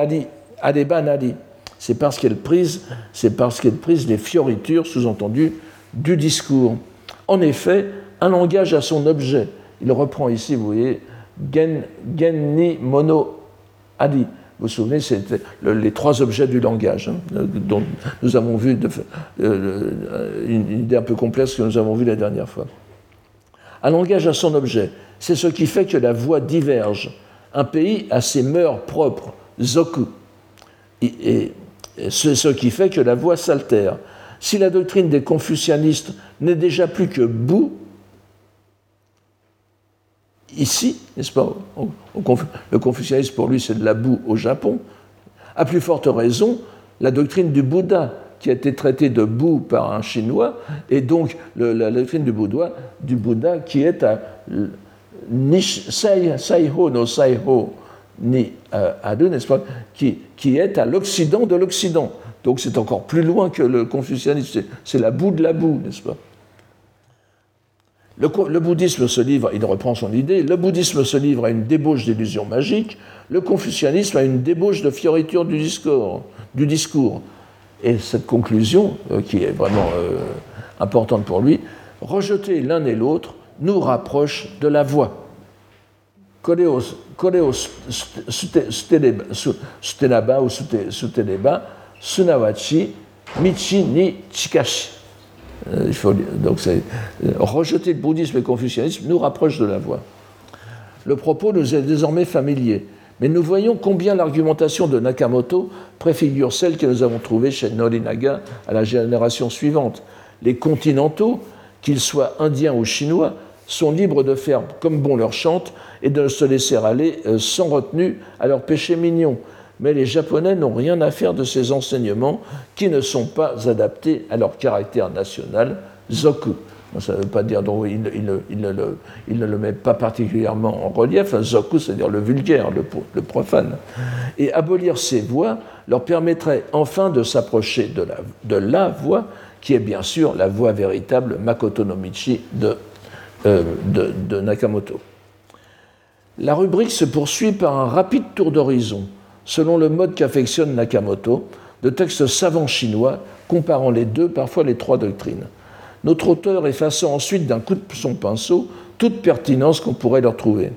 c'est parce qu'elle prise, les fioritures, sous-entendues, du discours. En effet, un langage a son objet. Il reprend ici, vous voyez, gen, ni mono adi. Vous vous souvenez, c'était les trois objets du langage, hein, dont nous avons vu euh, une idée un peu complexe que nous avons vue la dernière fois. Un langage a son objet. C'est ce qui fait que la voix diverge. Un pays a ses mœurs propres, zoku. et c'est ce qui fait que la voix s'altère. Si la doctrine des confucianistes n'est déjà plus que boue, ici, n'est-ce pas Le confucianisme, pour lui, c'est de la boue au Japon. À plus forte raison, la doctrine du Bouddha, qui a été traitée de boue par un Chinois, et donc la doctrine du Bouddha, qui est à Saiho no Saiho ni euh, Adu, n'est-ce pas, qui, qui, est à l'Occident de l'Occident. Donc c'est encore plus loin que le confucianisme, c'est la boue de la boue, n'est-ce pas? Le, bouddhisme se livre, il reprend son idée, le bouddhisme se livre à une débauche d'illusions magiques, le confucianisme à une débauche de fioriture du discours. Du discours. Et cette conclusion, euh, qui est vraiment euh, importante pour lui, rejeter l'un et l'autre nous rapproche de la voie. Koreo sutenaba ou suteneba, sunawachi, michi ni chikashi. Euh, euh, rejeter le bouddhisme et le confucianisme nous rapproche de la voie. Le propos nous est désormais familier, mais nous voyons combien l'argumentation de Nakamoto préfigure celle que nous avons trouvée chez Norinaga à la génération suivante. Les continentaux, qu'ils soient indiens ou chinois, sont libres de faire comme bon leur chante et de se laisser aller euh, sans retenue à leurs péchés mignons. Mais les Japonais n'ont rien à faire de ces enseignements qui ne sont pas adaptés à leur caractère national, zoku. Ça ne veut pas dire, donc, il, ne le, met pas particulièrement en relief, zoku, c'est-à-dire le vulgaire, le, profane. Et abolir ces voix leur permettrait enfin de s'approcher de la, de la voix, qui est bien sûr la voix véritable Makoto no Michi de euh, de, Nakamoto. La rubrique se poursuit par un rapide tour d'horizon, selon le mode qu'affectionne Nakamoto, de textes savants chinois comparant les deux, parfois les trois doctrines. Notre auteur effaçant ensuite d'un coup de son pinceau toute pertinence qu'on pourrait leur trouver.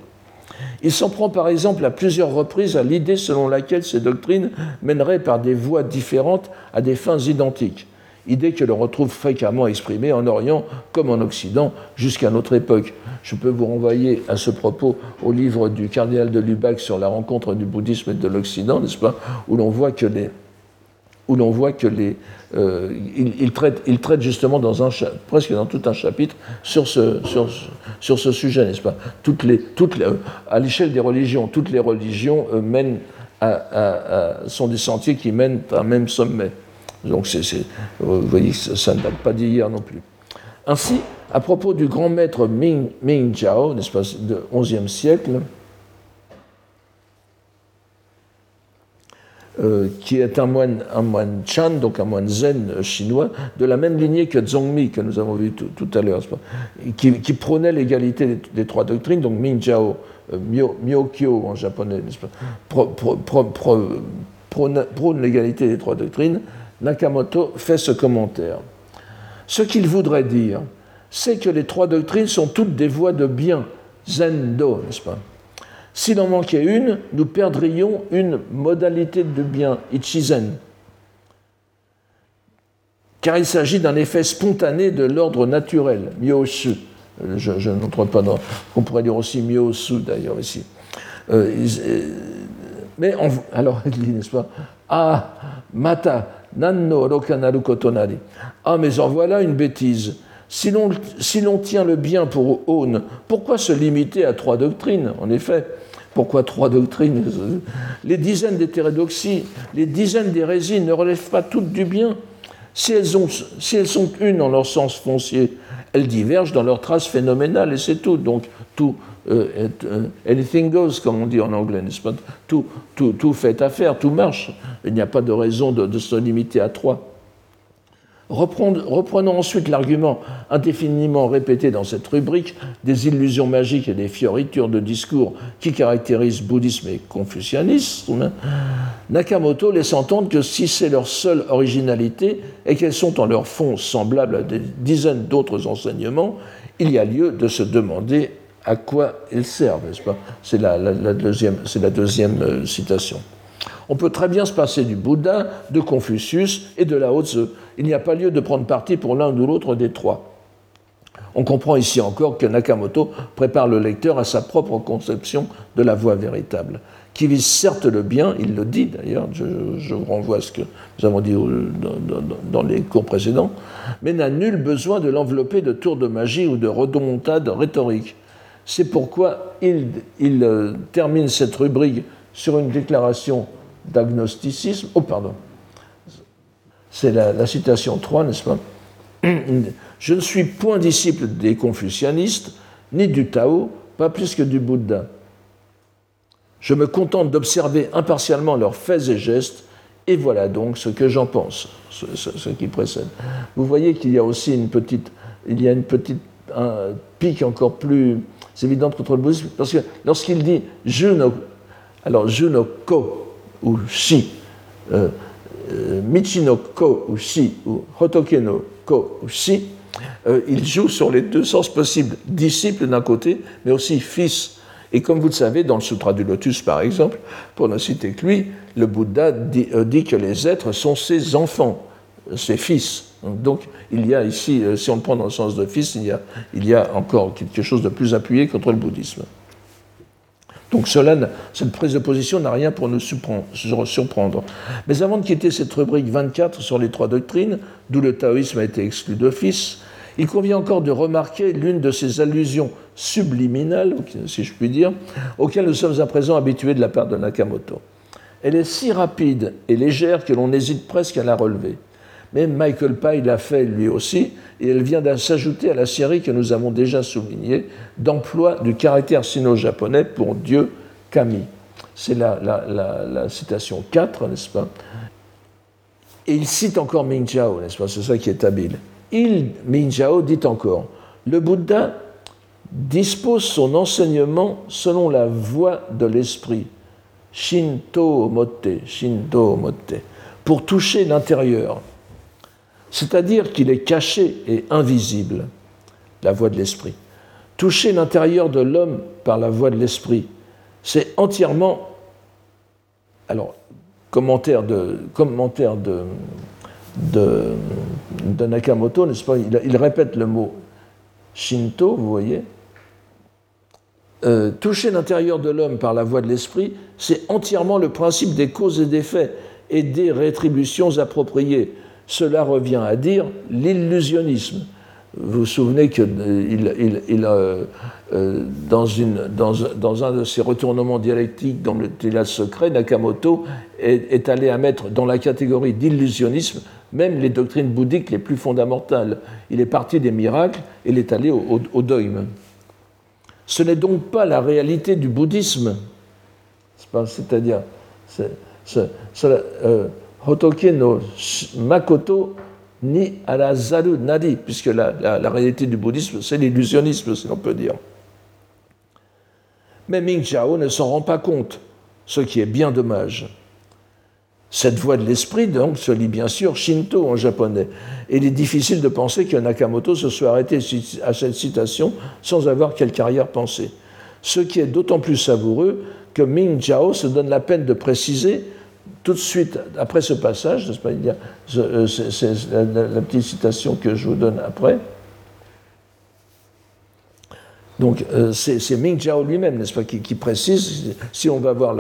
Il s'en prend par exemple à plusieurs reprises à l'idée selon laquelle ces doctrines mèneraient par des voies différentes à des fins identiques, idée que l'on retrouve fréquemment exprimée en Orient comme en Occident jusqu'à notre époque. Je peux vous renvoyer à ce propos au livre du cardinal de Lubac sur la rencontre du bouddhisme et de l'Occident, n'est-ce pas, où l'on voit que les, où l'on voit que les, euh, il, traite, il, traite, justement dans un, presque dans tout un chapitre sur ce, sur, sur ce sujet, n'est-ce pas toutes les, toutes les, À l'échelle des religions, toutes les religions euh, mènent à, sont des sentiers qui mènent à un même sommet. Donc vous voyez, ça, ne date pas d'hier non plus. Ainsi, à propos du grand maître Ming, Ming pas, du XIe siècle, Euh, qui est un moine, Chan, donc un moine zen chinois, de la même lignée que Zhongmi, que nous avons vu tout, à l'heure, qui, prônait l'égalité des, trois doctrines, donc Mingjiao, euh, Myokyo en japonais, prône l'égalité des trois doctrines, Nakamoto fait ce commentaire. Ce qu'il voudrait dire, c'est que les trois doctrines sont toutes des voies de bien, Zendo, n'est-ce pas? S'il en manquait une, nous perdrions une modalité de bien, Ichizen, car il s'agit d'un effet spontané de l'ordre naturel, Myosu. Je, n'entre pas dans. On pourrait dire aussi Myosu d'ailleurs ici. Euh, euh, mais alors il dit, n'est-ce pas? Ah, Mata, Nanno Rokanaru Kotonari. Ah, mais en voilà une bêtise. Si l'on tient le bien pour aune, pourquoi se limiter à trois doctrines En effet, pourquoi trois doctrines? Les dizaines d'hétérodoxies, les dizaines d'hérésies ne relèvent pas toutes du bien. Si elles, sont une en leur sens foncier, elles divergent dans leur trace phénoménale et c'est tout. Donc, tout, anything goes, comme on dit en anglais, n'est-ce pas? Tout, fait affaire, tout marche. Il n'y a pas de raison de, se limiter à trois. Reprenons ensuite l'argument indéfiniment répété dans cette rubrique des illusions magiques et des fioritures de discours qui caractérisent bouddhisme et confucianisme. Nakamoto laisse entendre que si c'est leur seule originalité et qu'elles sont en leur fond semblables à des dizaines d'autres enseignements, il y a lieu de se demander à quoi ils servent, n'est-ce pas? C'est la, deuxième, euh, citation. On peut très bien se passer du Bouddha, de Confucius et de Lao Tzu. Il n'y a pas lieu de prendre parti pour l'un ou l'autre des trois. On comprend ici encore que Nakamoto prépare le lecteur à sa propre conception de la voie véritable, qui vise certes le bien, il le dit d'ailleurs, je, vous renvoie à ce que nous avons dit dans, les cours précédents, mais n'a nul besoin de l'envelopper de tours de magie ou de redomontades rhétoriques. C'est pourquoi il, euh, termine cette rubrique sur une déclaration d'agnosticisme. Oh, pardon. C'est la, citation 3, n'est-ce pas? Je ne suis point disciple des confucianistes, ni du Tao, pas plus que du Bouddha. Je me contente d'observer impartialement leurs faits et gestes, et voilà donc ce que j'en pense, ce, qui précède. Vous voyez qu'il y a aussi une petite, il y a une petite un pic encore plus évidente contre le bouddhisme, parce que lorsqu'il dit je alors je ko ou shi, euh, euh, Michi no ko ou shi, ou Hotoke no ko ou shi, euh, il joue sur les deux sens possibles, disciple d'un côté, mais aussi fils. Et comme vous le savez, dans le Sutra du Lotus, par exemple, pour ne citer que lui, le Bouddha dit, dit que les êtres sont ses enfants, ses fils. Donc il y a ici, si on le prend dans le sens de il y a, il y a encore quelque chose de plus appuyé contre le bouddhisme. Donc cela, cette prise de position n'a rien pour nous surprendre. Mais avant de quitter cette rubrique 24 sur les trois doctrines, d'où le taoïsme a été exclu d'office, il convient encore de remarquer l'une de ces allusions subliminales, si je puis dire, auxquelles nous sommes à présent habitués de la part de Nakamoto. Elle est si rapide et légère que l'on hésite presque à la relever. Mais Michael Pye l'a fait lui aussi, et elle vient s'ajouter à la série que nous avons déjà soulignée d'emploi du caractère sino-japonais pour Dieu Kami. C'est la, citation 4, n'est-ce pas? Et il cite encore Ming Jiao, n'est-ce pas? C'est ça qui est habile. Il, Ming Jiao, dit encore Le Bouddha dispose son enseignement selon la voie de l'esprit. Shinto motte, Shinto motte, pour toucher l'intérieur c'est-à-dire qu'il est caché et invisible, la voix de l'esprit. Toucher l'intérieur de l'homme par la voix de l'esprit, c'est entièrement. Alors, commentaire de, commentaire de, de, Nakamoto, n'est-ce pas? Il, répète le mot Shinto, vous voyez. Euh, toucher l'intérieur de l'homme par la voix de l'esprit, c'est entièrement le principe des causes et des faits et des rétributions appropriées. Cela revient à dire l'illusionnisme. Vous vous souvenez que euh, euh, euh, dans, un de ses retournements dialectiques dans le théâtre secret, Nakamoto est, allé à mettre dans la catégorie d'illusionnisme même les doctrines bouddhiques les plus fondamentales. Il est parti des miracles et il est allé au, au. Ce n'est donc pas la réalité du bouddhisme, c'est-à-dire Hotoke no Makoto ni Arazaru Nadi, puisque la, la, réalité du bouddhisme, c'est l'illusionnisme, si l'on peut dire. Mais Ming Chao ne s'en rend pas compte, ce qui est bien dommage. Cette voie de l'esprit, donc, se lit bien sûr Shinto en japonais. Et il est difficile de penser que Nakamoto se soit arrêté à cette citation sans avoir quelque arrière-pensée. Ce qui est d'autant plus savoureux que Ming Jiao se donne la peine de préciser tout de suite après ce passage, pas, euh, c'est la petite citation que je vous donne après. Donc euh, c'est Ming Jiao lui-même, n'est-ce pas, qui, précise, si on va voir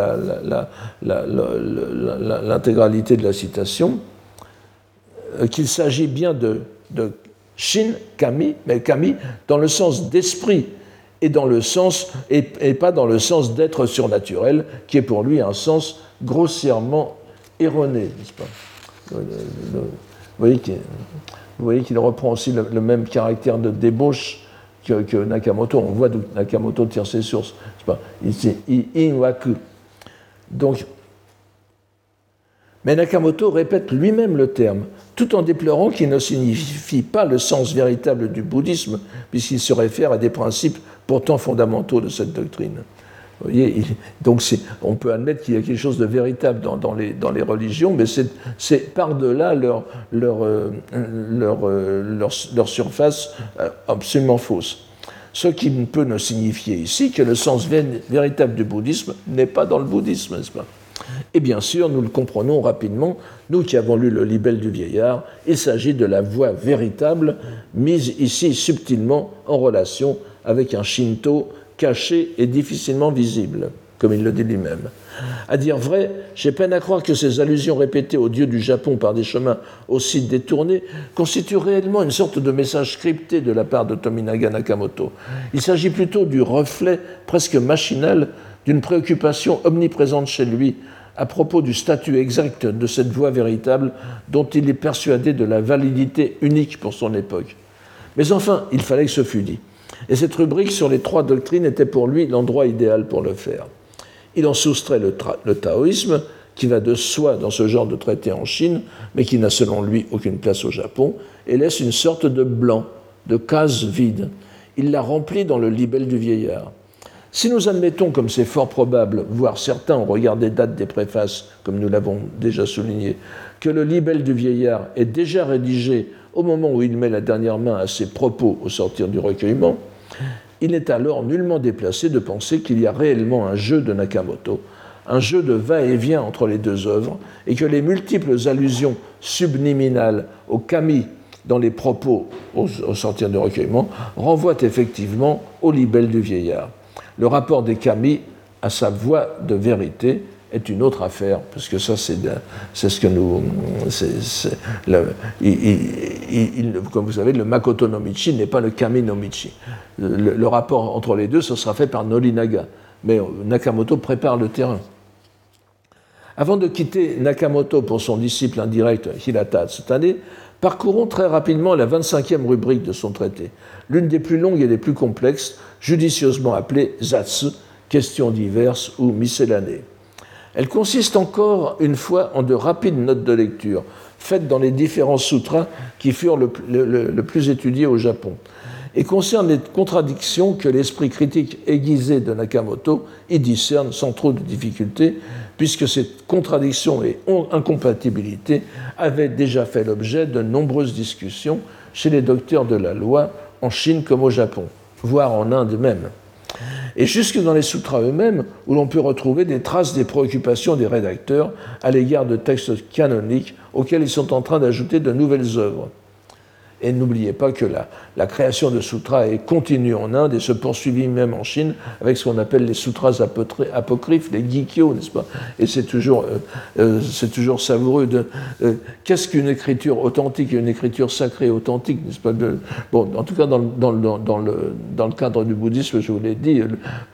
l'intégralité de la citation, euh, qu'il s'agit bien de, Shin Kami, mais Kami dans le sens d'esprit et dans le sens et, pas dans le sens d'être surnaturel, qui est pour lui un sens grossièrement erroné, n'est-ce pas? Vous voyez qu'il reprend aussi le, même caractère de débauche que, Nakamoto. On voit d'où Nakamoto tire ses sources. C'est Inwaku. Donc, mais Nakamoto répète lui-même le terme, tout en déplorant qu'il ne signifie pas le sens véritable du bouddhisme, puisqu'il se réfère à des principes pourtant fondamentaux de cette doctrine. Donc on peut admettre qu'il y a quelque chose de véritable dans, les, religions, mais c'est par-delà leur, leur, euh, euh, surface euh, absolument fausse. Ce qui peut ne signifier ici que le sens véritable du bouddhisme n'est pas dans le bouddhisme, n'est-ce pas? Et bien sûr, nous le comprenons rapidement, nous qui avons lu le libelle du vieillard, il s'agit de la voie véritable mise ici subtilement en relation avec un shinto caché et difficilement visible, comme il le dit lui-même. À dire vrai, j'ai peine à croire que ces allusions répétées aux dieux du Japon par des chemins aussi détournés constituent réellement une sorte de message crypté de la part de Tominaga Nakamoto. Il s'agit plutôt du reflet presque machinal d'une préoccupation omniprésente chez lui à propos du statut exact de cette voie véritable dont il est persuadé de la validité unique pour son époque. Mais enfin, il fallait que ce fût dit. Et cette rubrique sur les trois doctrines était pour lui l'endroit idéal pour le faire. Il en soustrait le, taoïsme, qui va de soi dans ce genre de traité en Chine, mais qui n'a selon lui aucune place au Japon, et laisse une sorte de blanc, de case vide. Il la remplit dans le libelle du vieillard. Si nous admettons, comme c'est fort probable, voire certains ont regardé date des préfaces, comme nous l'avons déjà souligné, que le libelle du vieillard est déjà rédigé au moment où il met la dernière main à ses propos au sortir du recueillement, il n'est alors nullement déplacé de penser qu'il y a réellement un jeu de Nakamoto, un jeu de va-et-vient entre les deux œuvres, et que les multiples allusions subliminales au kami dans les propos au, sortir du recueillement renvoient effectivement au libelle du vieillard. Le rapport des kami à sa voix de vérité est une autre affaire, parce que ça, c'est ce que nous. comme vous savez, le Makoto no Michi n'est pas le Kami no Michi. Le, rapport entre les deux, ce sera fait par Norinaga. Mais Nakamoto prépare le terrain. Avant de quitter Nakamoto pour son disciple indirect Hirata cette parcourons très rapidement la 25e rubrique de son traité, l'une des plus longues et des plus complexes, judicieusement appelée Zatsu, questions diverses ou miscellanées. Elle consiste encore une fois en de rapides notes de lecture, faites dans les différents sutras qui furent le, plus étudiés au Japon, et concerne les contradictions que l'esprit critique aiguisé de Nakamoto y discerne sans trop de difficulté, puisque ces contradictions et incompatibilités avaient déjà fait l'objet de nombreuses discussions chez les docteurs de la loi en Chine comme au Japon, voire en Inde même et jusque dans les sutras eux-mêmes, où l'on peut retrouver des traces des préoccupations des rédacteurs à l'égard de textes canoniques auxquels ils sont en train d'ajouter de nouvelles œuvres. Et n'oubliez pas que la, création de sutras est continue en Inde et se poursuivit même en Chine avec ce qu'on appelle les sutras apocryphes, les gikyo, n'est-ce pas? Et c'est toujours, euh, euh, c'est toujours savoureux de. Euh, qu'est-ce qu'une écriture authentique et une écriture sacrée authentique, n'est-ce pas? Bon, en tout cas, dans, le, cadre du bouddhisme, je vous l'ai dit,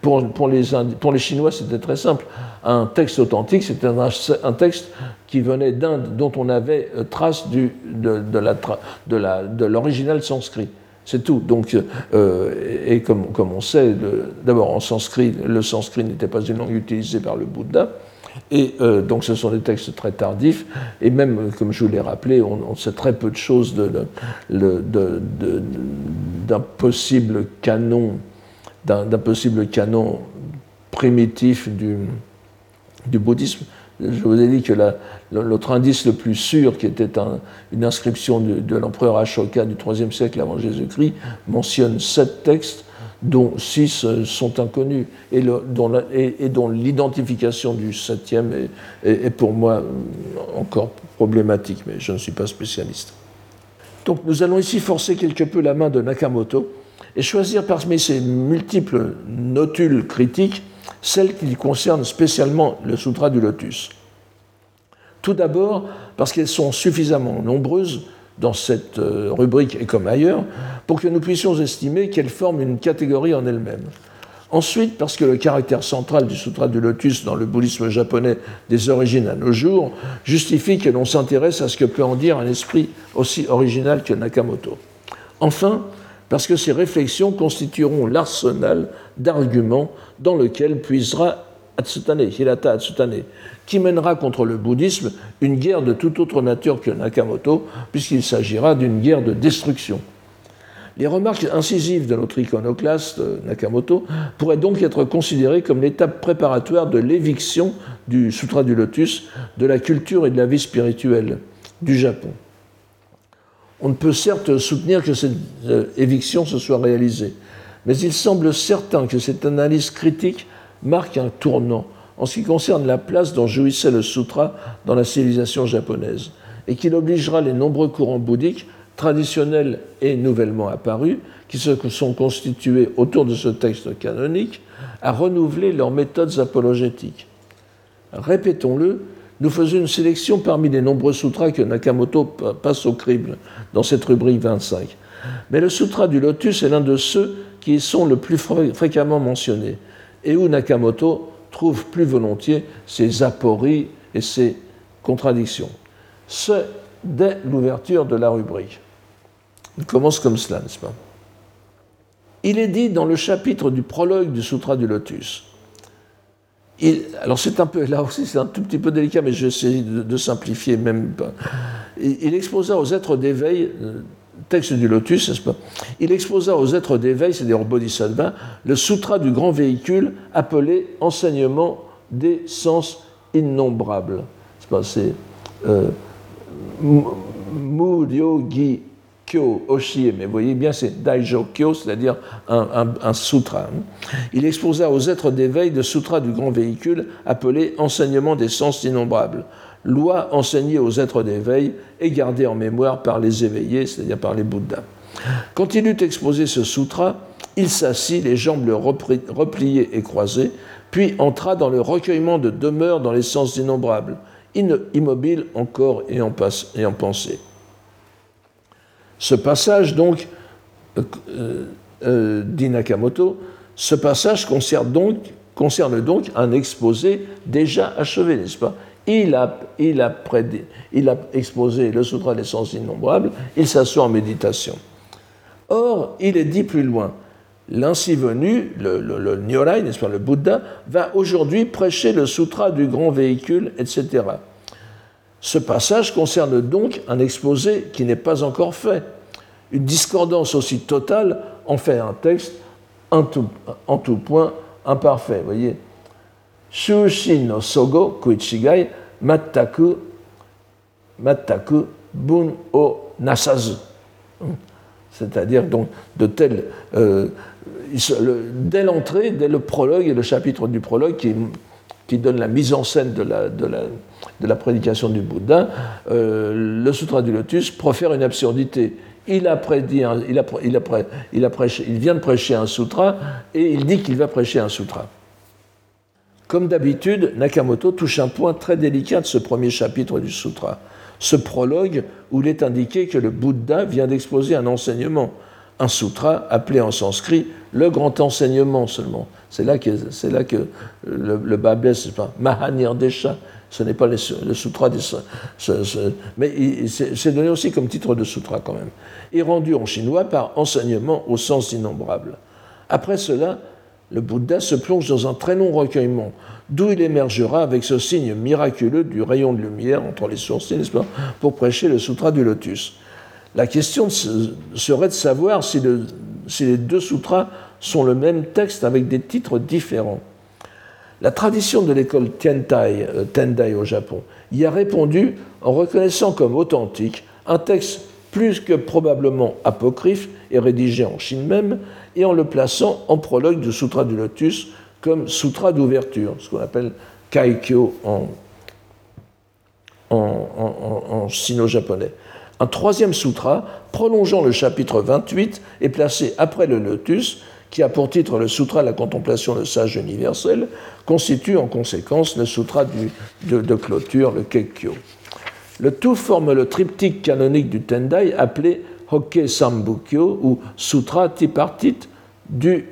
pour, les Chinois, c'était très simple. Un texte authentique, c'était un texte qui venait d'Inde, dont on avait euh, trace de, de, l'original sanskrit. C'est tout. Donc, euh, et comme, comme, on sait, d'abord en sanskrit, le sanskrit n'était pas une langue utilisée par le Bouddha, et euh, donc ce sont des textes très tardifs, et même, comme je vous l'ai rappelé, on, sait très peu de choses d'un possible canon, d'un, possible canon primitif du, du bouddhisme. Je vous ai dit que l'autre indice le plus sûr, qui était une inscription de, l'empereur Ashoka du IIIe siècle avant Jésus-Christ, mentionne sept textes, dont six euh, sont inconnus, et, dont l'identification du septième est, pour moi euh, encore problématique, mais je ne suis pas spécialiste. Donc nous allons ici forcer quelque peu la main de Nakamoto et choisir parmi ces multiples notules critiques celles qui concernent spécialement le Sutra du Lotus. Tout d'abord parce qu'elles sont suffisamment nombreuses dans cette euh, rubrique et comme ailleurs pour que nous puissions estimer qu'elles forment une catégorie en elles-mêmes. Ensuite, parce que le caractère central du Sutra du Lotus dans le bouddhisme japonais des origines à nos jours justifie que l'on s'intéresse à ce que peut en dire un esprit aussi original que Nakamoto. Enfin, parce que ces réflexions constitueront l'arsenal d'arguments dans lequel puisera Atsutane, Hirata Atsutane, qui mènera contre le bouddhisme une guerre de toute autre nature que Nakamoto, puisqu'il s'agira d'une guerre de destruction. Les remarques incisives de notre iconoclaste Nakamoto pourraient donc être considérées comme l'étape préparatoire de l'éviction du Sutra du Lotus de la culture et de la vie spirituelle du Japon. On ne peut certes soutenir que cette euh, éviction se soit réalisée, mais il semble certain que cette analyse critique marque un tournant en ce qui concerne la place dont jouissait le sutra dans la civilisation japonaise, et qu'il obligera les nombreux courants bouddhiques, traditionnels et nouvellement apparus, qui se sont constitués autour de ce texte canonique, à renouveler leurs méthodes apologétiques. Répétons-le, nous faisons une sélection parmi les nombreux sutras que Nakamoto passe au crible dans cette rubrique 25. Mais le sutra du lotus est l'un de ceux qui sont le plus fréquemment mentionnés et où Nakamoto trouve plus volontiers ses apories et ses contradictions. C'est dès l'ouverture de la rubrique. Il commence comme cela, n'est-ce pas? Il est dit dans le chapitre du prologue du Sutra du Lotus. Alors c'est un peu, là aussi c'est un tout petit peu délicat, mais je vais de, de simplifier même pas. Il, exposa aux êtres d'éveil euh, texte du Lotus, n'est-ce pas? Il exposa aux êtres d'éveil, c'est-à-dire aux bodhisattvas, le sutra du grand véhicule appelé enseignement des sens innombrables. C'est euh, Muryogi Kyo Oshie, mais voyez bien, c'est Daijo Kyo, c'est-à-dire un, sutra. Hein. Il exposa aux êtres d'éveil le sutra du grand véhicule appelé enseignement des sens innombrables loi enseignée aux êtres d'éveil et gardée en mémoire par les éveillés, c'est-à-dire par les Bouddhas. Quand il eut exposé ce sutra, il s'assit, les jambes repliées et croisées, puis entra dans le recueillement de demeures dans les sens innombrables, immobile en corps et en, pensée. Ce passage, donc, euh, euh, dit Nakamoto, ce passage concerne donc, un exposé déjà achevé, n'est-ce pas? Il a, exposé le Sutra des sens innombrables, il s'assoit en méditation. Or, il est dit plus loin, l'ainsi venu, le, le, n'est-ce pas, le Bouddha, va aujourd'hui prêcher le Sutra du grand véhicule, etc. Ce passage concerne donc un exposé qui n'est pas encore fait. Une discordance aussi totale en fait un texte en tout, point imparfait. Voyez Shushin no sogo kuichigai mataku, mataku bun o nasazu. C'est-à-dire donc de tel. Euh, dès l'entrée, dès le prologue et le chapitre du prologue qui, donne la mise en scène de la prédication du Bouddha, euh, le Sutra du Lotus profère une absurdité. Il, vient de prêcher un sutra et il dit qu'il va prêcher un sutra. Comme d'habitude, Nakamoto touche un point très délicat de ce premier chapitre du sutra, ce prologue où il est indiqué que le Bouddha vient d'exposer un enseignement, un sutra appelé en sanskrit le grand enseignement seulement. C'est là que, c'est là que le, le bas blesse, Desha, ce n'est pas le sutra des. mais c'est donné aussi comme titre de sutra quand même. Et rendu en chinois par enseignement au sens innombrable. Après cela, le Bouddha se plonge dans un très long recueillement, d'où il émergera avec ce signe miraculeux du rayon de lumière entre les sourcils, n'est-ce pas, pour prêcher le sutra du lotus. La question serait de savoir si, si les deux sutras sont le même texte avec des titres différents. La tradition de l'école euh, Tendai au Japon y a répondu en reconnaissant comme authentique un texte plus que probablement apocryphe et rédigé en Chine même, et en le plaçant en prologue du Sutra du Lotus comme sutra d'ouverture, ce qu'on appelle Kaikyo en, en sino-japonais. Un troisième sutra, prolongeant le chapitre 28, est placé après le Lotus qui a pour titre le Sutra de la contemplation de sage universel, constitue en conséquence le Sutra de, clôture, le Kekkyo. Le tout forme le triptyque canonique du Tendai appelé Hokke Sambukyo ou Sutra tripartite du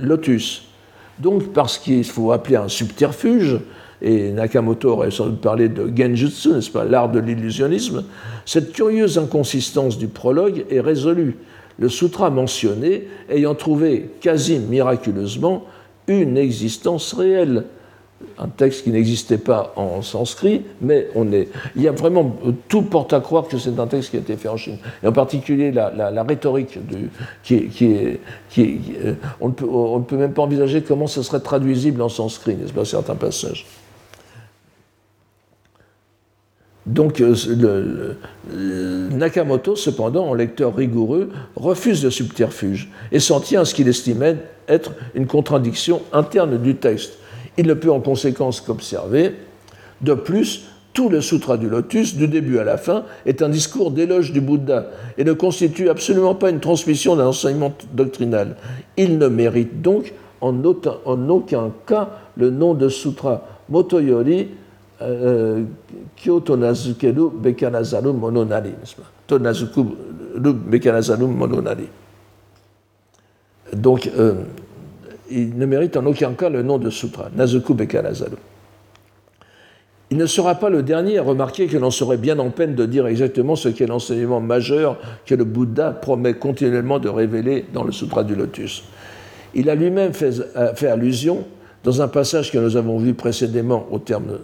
lotus. Donc, parce qu'il faut appeler un subterfuge, et Nakamoto aurait sans doute parlé de Genjutsu, n'est-ce pas, l'art de l'illusionnisme, cette curieuse inconsistance du prologue est résolue le sutra mentionné ayant trouvé quasi miraculeusement une existence réelle. Un texte qui n'existait pas en sanskrit, mais il y a vraiment tout porte à croire que c'est un texte qui a été fait en Chine. Et en particulier la, rhétorique qui, est, euh, on, ne peut, on ne peut même pas envisager comment ce serait traduisible en sanskrit, n'est-ce pas, certains passages. Donc euh, Nakamoto, cependant, en lecteur rigoureux, refuse le subterfuge et s'en tient à ce qu'il estimait être une contradiction interne du texte. Il ne peut en conséquence qu'observer. De plus, tout le Sutra du Lotus, du début à la fin, est un discours d'éloge du Bouddha et ne constitue absolument pas une transmission d'un enseignement doctrinal. Il ne mérite donc en aucun, cas le nom de Sutra. Motoyori Kyo tonazukeru bekanazaru mononari. Tonazukeru bekanazaru mononari. Donc, euh, il ne mérite en aucun cas le nom de sutra, Nazuku Bekanazaru. Il ne sera pas le dernier à remarquer que l'on serait bien en peine de dire exactement ce qu'est l'enseignement majeur que le Bouddha promet continuellement de révéler dans le Sutra du Lotus. Il a lui-même fait, fait, allusion, dans un passage que nous avons vu précédemment au terme euh,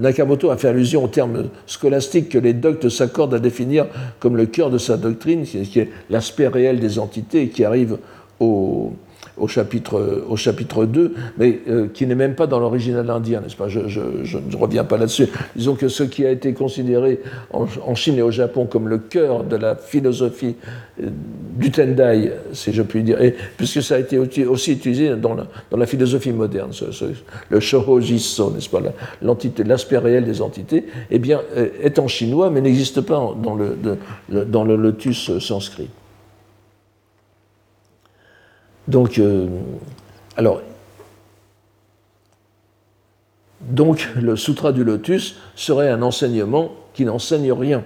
Nakamoto a fait allusion au terme scolastique que les doctes s'accordent à définir comme le cœur de sa doctrine, qui est l'aspect réel des entités qui arrive au, au chapitre, au chapitre 2, mais euh, qui n'est même pas dans l'original indien, n'est-ce pas? Je, ne reviens pas là-dessus. Disons que ce qui a été considéré en, Chine et au Japon comme le cœur de la philosophie euh, du Tendai, si je puis dire, puisque ça a été aussi utilisé dans la, philosophie moderne, le Shoho n'est-ce pas, l'aspect réel des entités, eh bien, euh, est en chinois, mais n'existe pas dans le lotus sanskrit. Donc, euh, donc, le Sutra du Lotus serait un enseignement qui n'enseigne rien.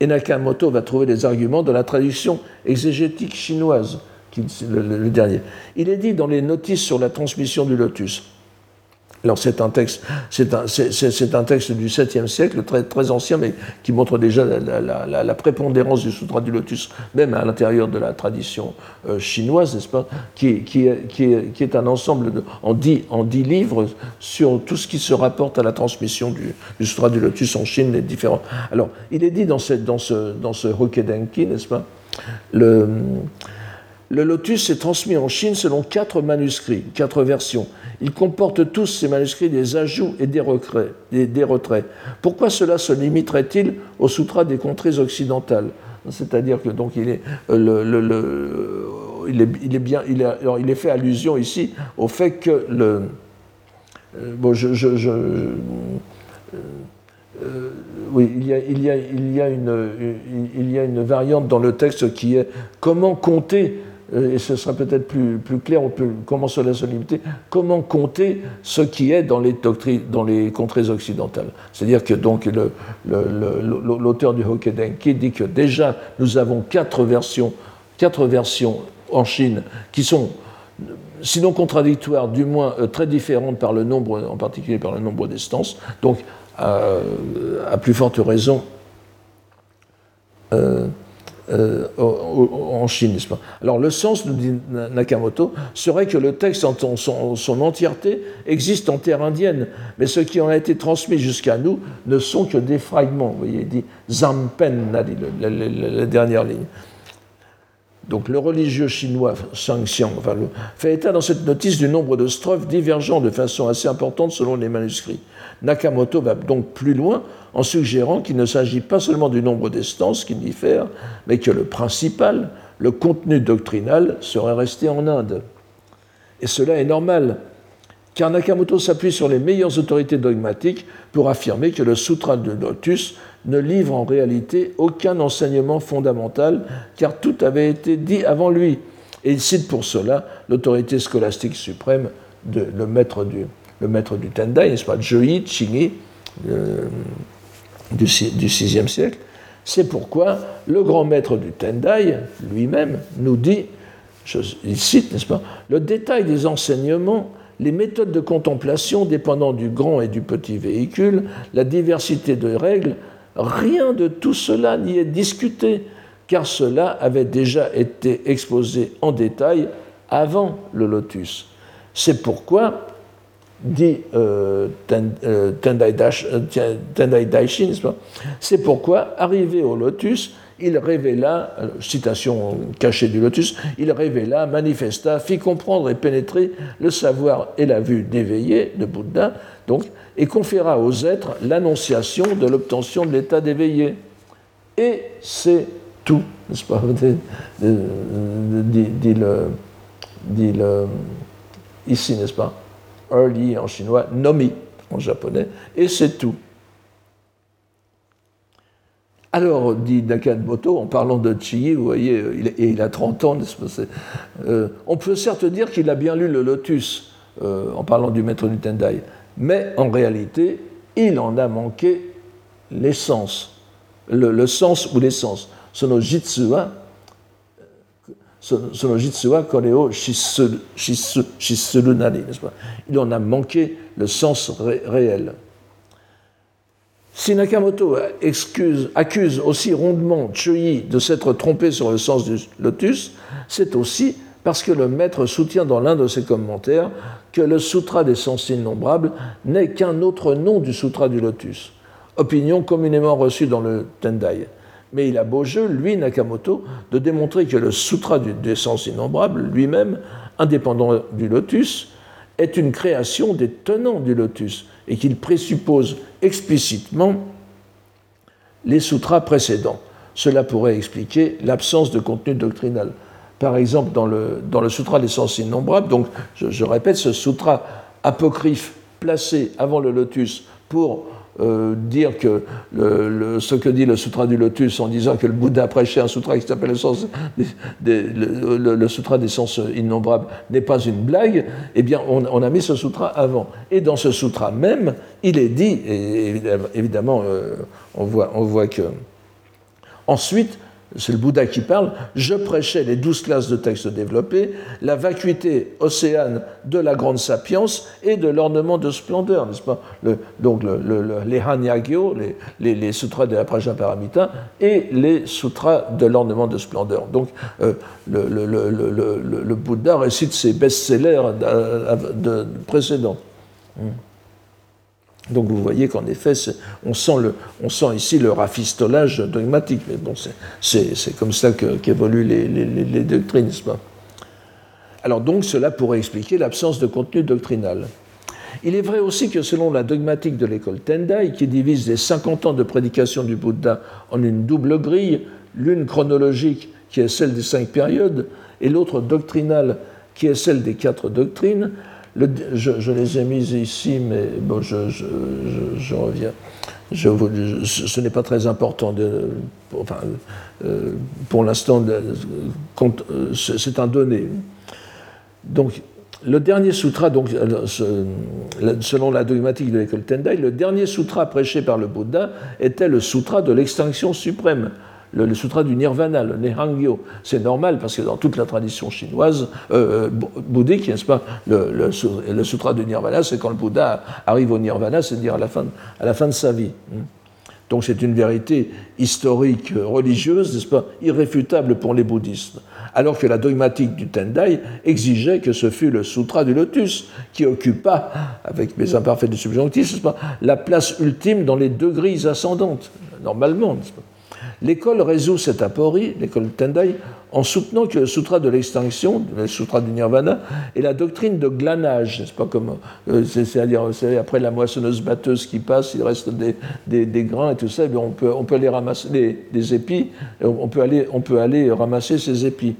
Et Nakamoto va trouver des arguments dans la traduction exégétique chinoise, le dernier. Il est dit dans les notices sur la transmission du Lotus alors c'est un texte, c'est un, un, texte du 7e siècle, très, très ancien, mais qui montre déjà la, prépondérance du Sutra du Lotus, même à l'intérieur de la tradition euh, chinoise, n'est-ce pas, qui, qui, est, qui, est, un ensemble de, en, dix, en dix livres sur tout ce qui se rapporte à la transmission du, du Sutra du Lotus en Chine, les différents. Alors, il est dit dans, cette, dans ce, dans ce Hokedenki, n'est-ce pas, le lotus est transmis en Chine selon quatre manuscrits, quatre versions. Ils comportent tous ces manuscrits des ajouts et des, retraits. Pourquoi cela se limiterait-il au sutra des contrées occidentales? C'est-à-dire que donc il est, il est, bien, il il est fait allusion ici au fait que le, euh, bon, je, euh, oui, il y, a, il, a, il, a une, il a variante dans le texte qui est comment compter euh, et ce sera peut-être plus, clair, on peut, comment cela se limiter, comment compter ce qui est dans les, doctrines, dans les contrées occidentales? C'est-à-dire que donc l'auteur du Hokkaidenki dit que déjà nous avons quatre versions, quatre versions en Chine qui sont sinon contradictoires, du moins euh, très différentes par le nombre, en particulier par le nombre d'instances. Donc, à, plus forte raison, euh, euh, en Chine, n'est-ce pas? Alors le sens, nous dit Nakamoto, serait que le texte en son, entièreté existe en terre indienne, mais ce qui en a été transmis jusqu'à nous ne sont que des fragments. Vous voyez, il dit Zampen, la, dernière ligne. Donc le religieux chinois Shang Xiang fait état dans cette notice du nombre de strophes divergents de façon assez importante selon les manuscrits. Nakamoto va donc plus loin en suggérant qu'il ne s'agit pas seulement du nombre d'instances qui diffèrent, mais que le principal, le contenu doctrinal, serait resté en Inde. Et cela est normal, car Nakamoto s'appuie sur les meilleures autorités dogmatiques pour affirmer que le Sutra de Lotus ne livre en réalité aucun enseignement fondamental, car tout avait été dit avant lui. Et il cite pour cela l'autorité scolastique suprême, de, le, maître du, maître du Tendai, n'est-ce pas, Joi Chingi, euh, du, VIe siècle. C'est pourquoi le grand maître du Tendai lui-même nous dit, il cite, n'est-ce pas, le détail des enseignements, les méthodes de contemplation dépendant du grand et du petit véhicule, la diversité de règles, rien de tout cela n'y est discuté, car cela avait déjà été exposé en détail avant le lotus. C'est pourquoi dit euh, euh, Tendai, Daishi, c'est pourquoi, arrivé au lotus, il révéla, euh, citation cachée du lotus, il révéla, manifesta, fit comprendre et pénétrer le savoir et la vue d'éveillé de Bouddha, donc, et conféra aux êtres l'annonciation de l'obtention de l'état d'éveillé. Et c'est tout, n'est-ce pas dit, le, dit le, ici, n'est-ce pas early en chinois, nomi en japonais, et c'est tout. Alors, dit Nakamoto, en parlant de Chi, vous voyez, il, et il a 30 ans, euh, on peut certes dire qu'il a bien lu le Lotus, euh, en parlant du maître du Tendai, mais en réalité, il en a manqué l'essence, le, sens ou l'essence. Sono jitsua, il en a manqué le sens réel. Si Nakamoto accuse aussi rondement Chuyi de s'être trompé sur le sens du lotus, c'est aussi parce que le maître soutient dans l'un de ses commentaires que le Sutra des sens innombrables n'est qu'un autre nom du Sutra du lotus, opinion communément reçue dans le Tendai. Mais il a beau jeu, lui, Nakamoto, de démontrer que le Sutra des sens innombrables, lui-même, indépendant du lotus, est une création des tenants du lotus et qu'il présuppose explicitement les sutras précédents. Cela pourrait expliquer l'absence de contenu doctrinal. Par exemple, dans le, dans le Sutra des sens innombrables, donc je, répète, ce sutra apocryphe placé avant le lotus pour euh, dire que ce que dit le Sutra du Lotus en disant que le Bouddha prêchait un sutra qui s'appelle le, le, Sutra des sens innombrables n'est pas une blague, eh bien on, a mis ce sutra avant. Et dans ce sutra même, il est dit, et évidemment euh, on, voit, on voit que... Ensuite, c'est le Bouddha qui parle, je prêchais les douze classes de textes développés, la vacuité océane de la grande sapience et de l'ornement de splendeur, n'est-ce pas? Donc les Hanyagyo, les, les, sutras de la Prajaparamita et les sutras de l'ornement de splendeur. Donc euh, le, Bouddha récite ses best-sellers précédents. Donc vous voyez qu'en effet, on sent, ici le rafistolage dogmatique, mais bon, c'est comme ça qu'évoluent les, doctrines, Alors donc cela pourrait expliquer l'absence de contenu doctrinal. Il est vrai aussi que selon la dogmatique de l'école Tendai, qui divise les 50 ans de prédication du Bouddha en une double grille, l'une chronologique qui est celle des cinq périodes, et l'autre doctrinale qui est celle des quatre doctrines, je, les ai mises ici, mais bon, je, reviens. ce n'est pas très important. Enfin, euh, pour l'instant, euh, c'est un donné. Donc, le dernier sutra, donc, euh, selon la dogmatique de l'école Tendai, le dernier sutra prêché par le Bouddha était le sutra de l'extinction suprême, le, sutra du nirvana, le Nihangyo. C'est normal parce que dans toute la tradition chinoise, bouddhique, n'est-ce pas, le, sutra du nirvana, c'est quand le Bouddha arrive au nirvana, c'est-à-dire à, la fin, à la fin de sa vie. Donc c'est une vérité historique, religieuse, n'est-ce pas, irréfutable pour les bouddhistes. Alors que la dogmatique du Tendai exigeait que ce fût le Sutra du Lotus qui occupa, avec mes imparfaits de subjonctif, la place ultime dans les deux grilles ascendantes, normalement. L'école résout cette aporie, l'école Tendai, en soutenant que le sutra de l'extinction, le sutra du nirvana, est la doctrine de glanage, n'est-ce pas comme, euh, c'est-à-dire après la moissonneuse batteuse qui passe, il reste des, grains et tout ça, on peut, on peut aller ramasser des, épis, on peut, aller, on peut aller ramasser ces épis.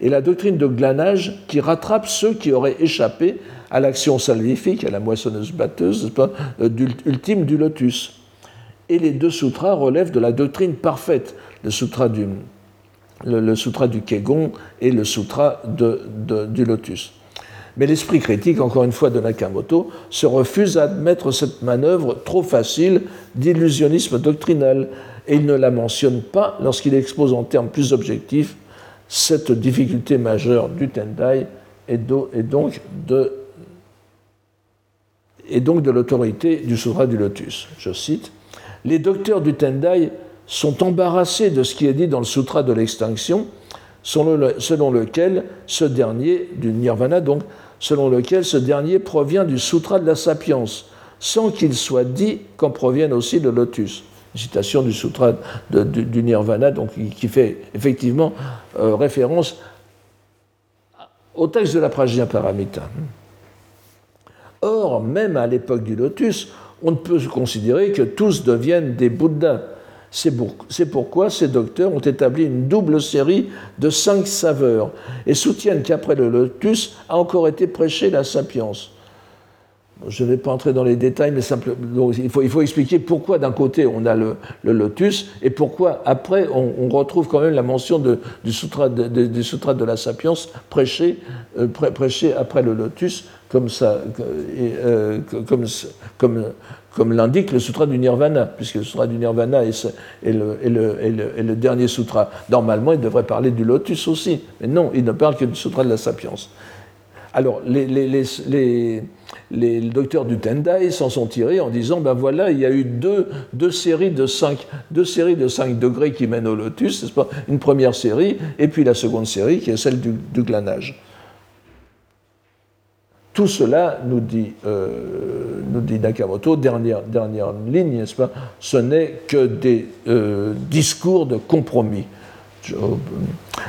Et la doctrine de glanage qui rattrape ceux qui auraient échappé à l'action salvifique, à la moissonneuse batteuse, euh, ultime du lotus et les deux sutras relèvent de la doctrine parfaite, le sutra du, le, sutra du Kegon et le sutra du lotus. Mais l'esprit critique, encore une fois de Nakamoto, se refuse à admettre cette manœuvre trop facile d'illusionnisme doctrinal, et il ne la mentionne pas lorsqu'il expose en termes plus objectifs cette difficulté majeure du Tendai et, donc de et donc de l'autorité du Sutra du Lotus. Je cite les docteurs du Tendai sont embarrassés de ce qui est dit dans le Sutra de l'extinction, selon lequel ce dernier, du Nirvana donc, selon lequel ce dernier provient du Sutra de la Sapience, sans qu'il soit dit qu'en provienne aussi le lotus. Citation du Sutra du, Nirvana, donc, qui fait effectivement euh, référence au texte de la Prajna Paramita. Or, même à l'époque du lotus, on ne peut considérer que tous deviennent des Bouddhas. C'est pourquoi ces docteurs ont établi une double série de cinq saveurs et soutiennent qu'après le lotus a encore été prêché la sapience. Je ne vais pas entrer dans les détails, mais il, faut, expliquer pourquoi d'un côté on a le, lotus et pourquoi après on, retrouve quand même la mention du, sutra de, du sutra de la sapience prêché, euh, prêché après le lotus comme, ça, euh, comme, comme, comme l'indique le sutra du nirvana, puisque le sutra du nirvana est, le, dernier sutra. Normalement, il devrait parler du lotus aussi, mais non, il ne parle que du sutra de la sapience. Alors, les, les, les docteurs du Tendai s'en sont tirés en disant ben voilà, il y a eu deux, deux, séries, de cinq, deux séries de 5 degrés qui mènent au lotus, Une première série, et puis la seconde série qui est celle du glanage. Tout cela, nous dit, euh, Nakamoto, dernière, ligne, n'est-ce pas, ce n'est que des euh, discours de compromis. Je,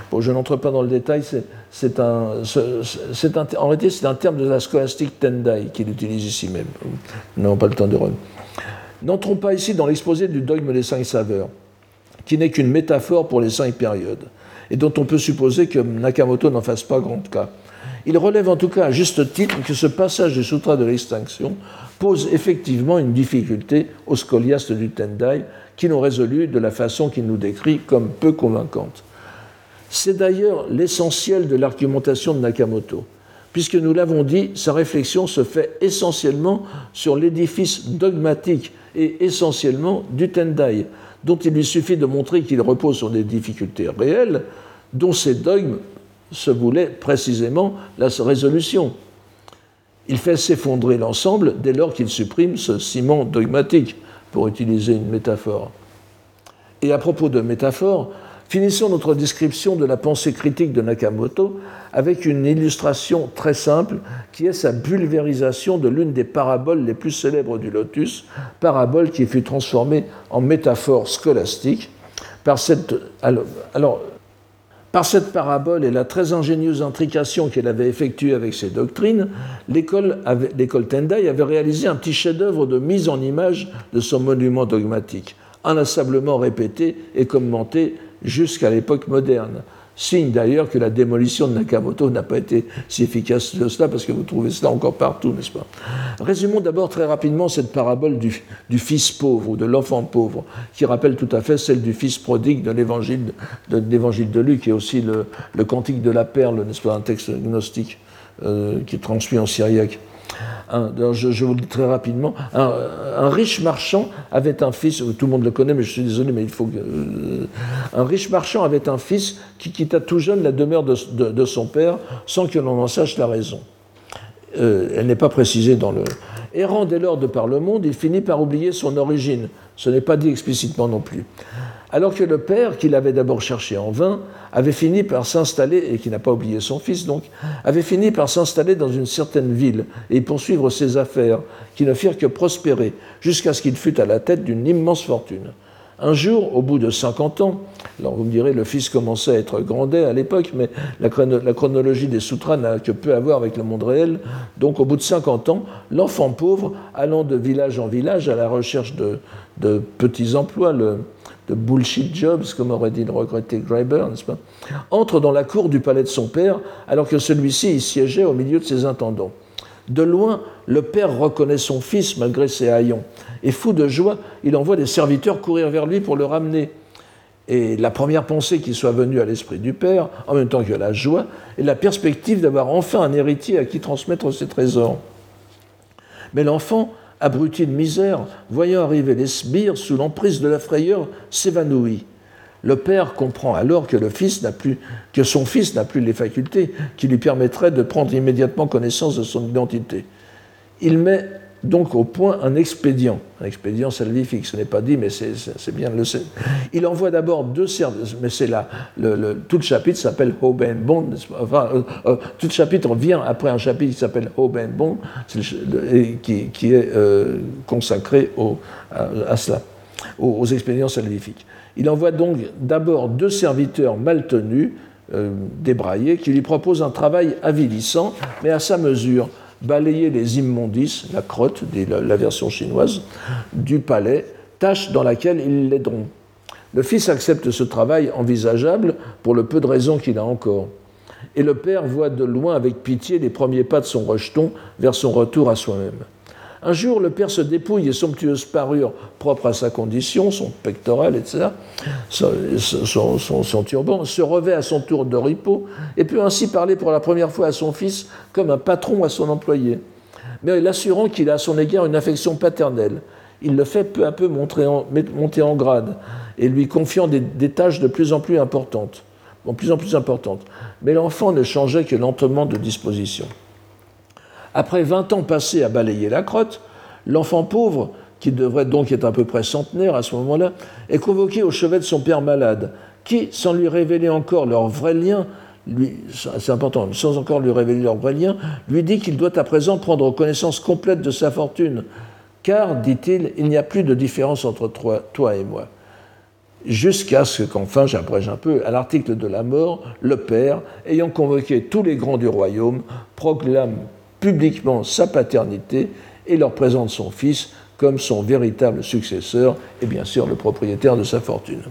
bon, je n'entre pas dans le détail, c'est en réalité c'est un terme de la scolastique Tendai qu'il utilise ici même. Nous n'avons pas le temps de revenir. N'entrons pas ici dans l'exposé du dogme des cinq saveurs, qui n'est qu'une métaphore pour les cinq périodes, et dont on peut supposer que Nakamoto n'en fasse pas grand cas. Il relève en tout cas à juste titre que ce passage du Sutra de l'extinction pose effectivement une difficulté aux scoliastes du Tendai qui l'ont résolu de la façon qu'il nous décrit comme peu convaincante. C'est d'ailleurs l'essentiel de l'argumentation de Nakamoto, puisque nous l'avons dit, sa réflexion se fait essentiellement sur l'édifice dogmatique et essentiellement du Tendai, dont il lui suffit de montrer qu'il repose sur des difficultés réelles, dont ces dogmes se voulait précisément la résolution. Il fait s'effondrer l'ensemble dès lors qu'il supprime ce ciment dogmatique, pour utiliser une métaphore. Et à propos de métaphore, finissons notre description de la pensée critique de Nakamoto avec une illustration très simple qui est sa bulvérisation de l'une des paraboles les plus célèbres du lotus, parabole qui fut transformée en métaphore scolastique par cette. Alors, par cette parabole et la très ingénieuse intrication qu'elle avait effectuée avec ses doctrines, l'école Tendai avait réalisé un petit chef-d'œuvre de mise en image de son monument dogmatique, inlassablement répété et commenté jusqu'à l'époque moderne. Signe d'ailleurs que la démolition de Nakamoto n'a pas été si efficace que cela, parce que vous trouvez cela encore partout, n'est-ce pas? Résumons d'abord très rapidement cette parabole du, fils pauvre ou de l'enfant pauvre, qui rappelle tout à fait celle du fils prodigue de l'évangile de, de, Luc et aussi le, cantique de la perle, n'est-ce pas, un texte gnostique euh, qui est transmis en syriaque je, vous le dis très rapidement, un, riche marchand avait un fils, tout le monde le connaît, mais je suis désolé, mais il faut que... Euh, un riche marchand avait un fils qui quitta tout jeune la demeure de, son père sans que l'on en sache la raison. Euh, elle n'est pas précisée dans le... Errant dès lors de par le monde, il finit par oublier son origine. Ce n'est pas dit explicitement non plus alors que le père, qu'il avait d'abord cherché en vain, avait fini par s'installer, et qui n'a pas oublié son fils donc, avait fini par s'installer dans une certaine ville et poursuivre ses affaires, qui ne firent que prospérer, jusqu'à ce qu'il fût à la tête d'une immense fortune. Un jour, au bout de 50 ans, alors vous me direz, le fils commençait à être grandet à l'époque, mais la, chronologie des sutras n'a que peu à voir avec le monde réel. Donc, au bout de 50 ans, l'enfant pauvre, allant de village en village à la recherche de, de petits emplois, de bullshit jobs, comme aurait dit le regretté Greiber, n'est-ce pas, entre dans la cour du palais de son père, alors que celui-ci y siégeait au milieu de ses intendants. De loin, le père reconnaît son fils malgré ses haillons, et fou de joie, il envoie des serviteurs courir vers lui pour le ramener. Et la première pensée qui soit venue à l'esprit du père, en même temps que la joie, est la perspective d'avoir enfin un héritier à qui transmettre ses trésors. Mais l'enfant abruti de misère, voyant arriver les sbires sous l'emprise de la frayeur, s'évanouit. Le père comprend alors que, que son fils n'a plus les facultés qui lui permettraient de prendre immédiatement connaissance de son identité. Il met donc au point un expédient, un expédient salvifique, ce n'est pas dit, mais c'est bien le sait. Il envoie d'abord deux services, mais c'est là, le, tout le chapitre s'appelle Hoben Bond, enfin, euh, euh, tout le chapitre vient après un chapitre qui s'appelle Hoben Bond, qui, est euh, consacré à, cela, aux, expédients salvifiques. Il envoie donc d'abord deux serviteurs mal tenus, débraillés, qui lui proposent un travail avilissant, mais à sa mesure balayer les immondices, la crotte, la, version chinoise, du palais, tâche dans laquelle ils l'aideront. Le fils accepte ce travail envisageable pour le peu de raisons qu'il a encore. Et le père voit de loin avec pitié les premiers pas de son rejeton vers son retour à soi-même. Un jour, le père se dépouille et somptueuse parure propre à sa condition, son pectoral, etc., son, turban, se revêt à son tour d'oripeau et peut ainsi parler pour la première fois à son fils comme un patron à son employé, mais l'assurant qu'il a à son égard une affection paternelle. Il le fait peu à peu monter en, grade et lui confiant des, des tâches de plus en plus importantes, de plus en plus importantes. Mais l'enfant ne changeait que lentement de disposition. Après 20 ans passés à balayer la crotte, l'enfant pauvre, qui devrait donc être à peu près centenaire à ce moment-là, est convoqué au chevet de son père malade, qui, sans lui révéler encore leur vrai lien, c'est important, sans encore lui révéler leur vrai lien, lui dit qu'il doit à présent prendre connaissance complète de sa fortune, car, dit-il, il n'y a plus de différence entre toi, toi et moi. Jusqu'à ce qu'enfin, j'abrège un peu, à l'article de la mort, le Père, ayant convoqué tous les grands du royaume, proclame publiquement sa paternité et leur présente son fils comme son véritable successeur et bien sûr le propriétaire de sa fortune.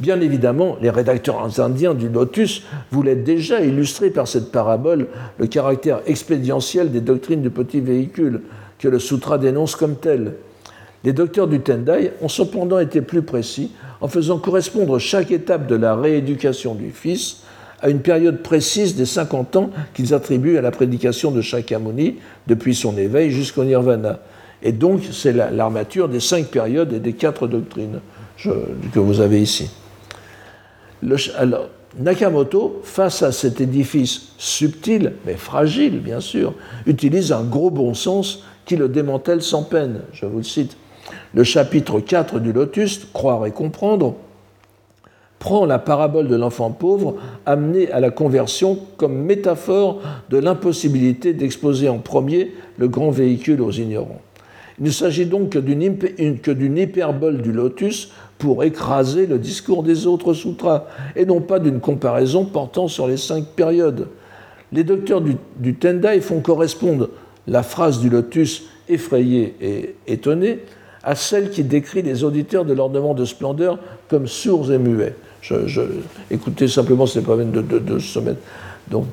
Bien évidemment, les rédacteurs indiens du Lotus voulaient déjà illustrer par cette parabole le caractère expédientiel des doctrines du petit véhicule que le Sutra dénonce comme tel. Les docteurs du Tendai ont cependant été plus précis en faisant correspondre chaque étape de la rééducation du fils à une période précise des 50 ans qu'ils attribuent à la prédication de Shakyamuni depuis son éveil jusqu'au nirvana. Et donc, c'est l'armature des cinq périodes et des quatre doctrines que vous avez ici. alors, Nakamoto, face à cet édifice subtil, mais fragile bien sûr, utilise un gros bon sens qui le démantèle sans peine. Je vous le cite. Le chapitre 4 du Lotus, Croire et comprendre, prend la parabole de l'enfant pauvre amené à la conversion comme métaphore de l'impossibilité d'exposer en premier le grand véhicule aux ignorants. Il ne s'agit donc que d'une hyperbole du lotus pour écraser le discours des autres sutras, et non pas d'une comparaison portant sur les cinq périodes. Les docteurs du, Tendai font correspondre la phrase du lotus effrayé et étonné à celle qui décrit les auditeurs de l'ornement de splendeur comme sourds et muets. Écoutez simplement, ce n'est pas même de, de, se mettre. Donc,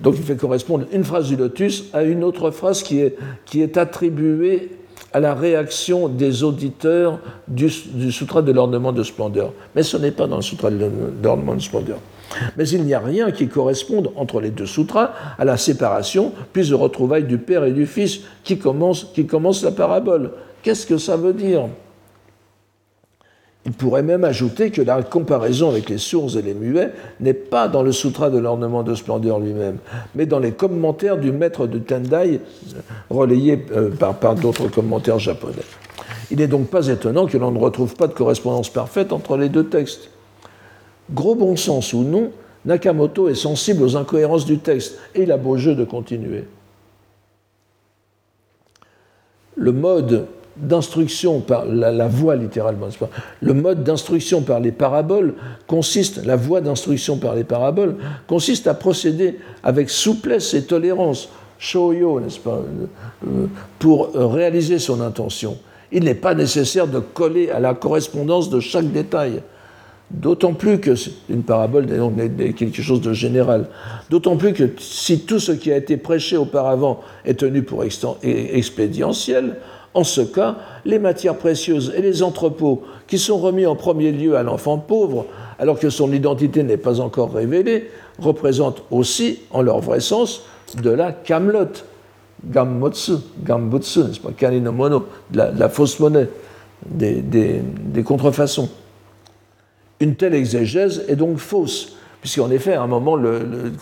donc il fait correspondre une phrase du lotus à une autre phrase qui est, qui est attribuée à la réaction des auditeurs du, du sutra de l'ornement de splendeur. Mais ce n'est pas dans le sutra de l'ornement de splendeur. Mais il n'y a rien qui corresponde entre les deux sutras à la séparation, puis au retrouvailles du Père et du Fils qui commence, qui commence la parabole. Qu'est-ce que ça veut dire? Il pourrait même ajouter que la comparaison avec les sourds et les muets n'est pas dans le sutra de l'ornement de splendeur lui-même, mais dans les commentaires du maître de Tendai, relayés euh, par, par d'autres commentaires japonais. Il n'est donc pas étonnant que l'on ne retrouve pas de correspondance parfaite entre les deux textes. Gros bon sens ou non, Nakamoto est sensible aux incohérences du texte et il a beau jeu de continuer. Le mode d'instruction par la, voie littéralement, le mode d'instruction par les paraboles consiste, la voie d'instruction par les paraboles consiste à procéder avec souplesse et tolérance, shoyo, n'est-ce pas, euh, pour réaliser son intention. Il n'est pas nécessaire de coller à la correspondance de chaque détail. D'autant plus que une parabole est quelque chose de général. D'autant plus que si tout ce qui a été prêché auparavant est tenu pour expédientiel, en ce cas, les matières précieuses et les entrepôts qui sont remis en premier lieu à l'enfant pauvre, alors que son identité n'est pas encore révélée, représentent aussi, en leur vrai sens, de la camelote, gammotsu, gambutsu, n'est-ce pas, kaninomono, de la, fausse monnaie, des, des, contrefaçons. Une telle exégèse est donc fausse, puisqu'en effet, à un moment,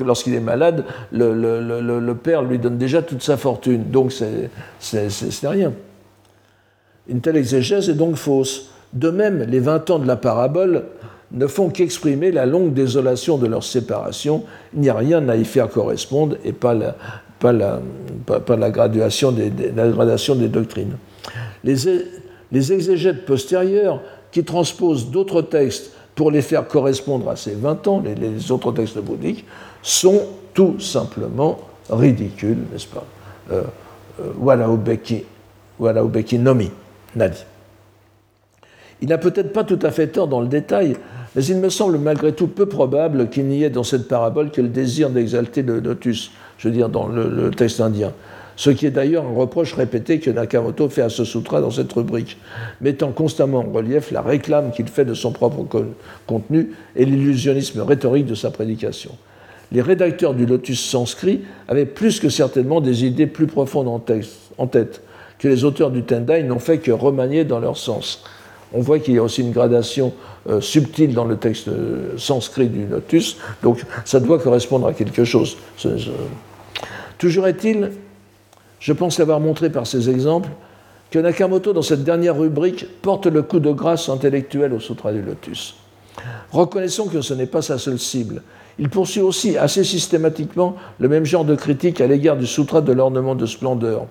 lorsqu'il est malade, le, le, père lui donne déjà toute sa fortune, donc c'est rien. Une telle exégèse est donc fausse. De même, les vingt ans de la parabole ne font qu'exprimer la longue désolation de leur séparation. Il n'y a rien à y faire correspondre et pas la, graduation gradation des doctrines. Les, les exégètes postérieurs qui transposent d'autres textes pour les faire correspondre à ces 20 ans, les, autres textes bouddhiques, sont tout simplement ridicules, n'est-ce pas? Euh, euh, nomi. Il n'a peut-être pas tout à fait tort dans le détail, mais il me semble malgré tout peu probable qu'il n'y ait dans cette parabole que le désir d'exalter le lotus, je veux dire dans le, texte indien. Ce qui est d'ailleurs un reproche répété que Nakamoto fait à ce sutra dans cette rubrique, mettant constamment en relief la réclame qu'il fait de son propre contenu et l'illusionnisme rhétorique de sa prédication. Les rédacteurs du lotus sanskrit avaient plus que certainement des idées plus profondes en, en tête, que les auteurs du Tendai n'ont fait que remanier dans leur sens. On voit qu'il y a aussi une gradation euh, subtile dans le texte euh, sanskrit du Lotus, donc ça doit correspondre à quelque chose. Toujours est-il, je pense l'avoir montré par ces exemples, que Nakamoto, dans cette dernière rubrique, porte le coup de grâce intellectuelle au Sutra du Lotus. Reconnaissons que ce n'est pas sa seule cible. Il poursuit aussi assez systématiquement le même genre de critique à l'égard du Sutra de l'ornement de splendeur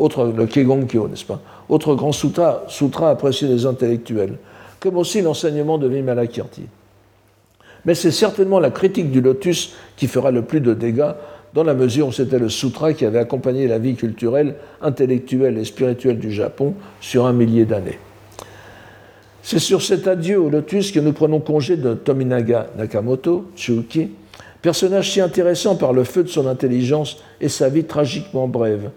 autre, le Kegongkyo, n'est-ce pas? Autre grand sutra, sutra apprécié des intellectuels, comme aussi l'enseignement de Vimalakirti. Mais c'est certainement la critique du lotus qui fera le plus de dégâts, dans la mesure où c'était le sutra qui avait accompagné la vie culturelle, intellectuelle et spirituelle du Japon sur un millier d'années. C'est sur cet adieu au lotus que nous prenons congé de Tominaga Nakamoto, Chuuki, personnage si intéressant par le feu de son intelligence et sa vie tragiquement brève,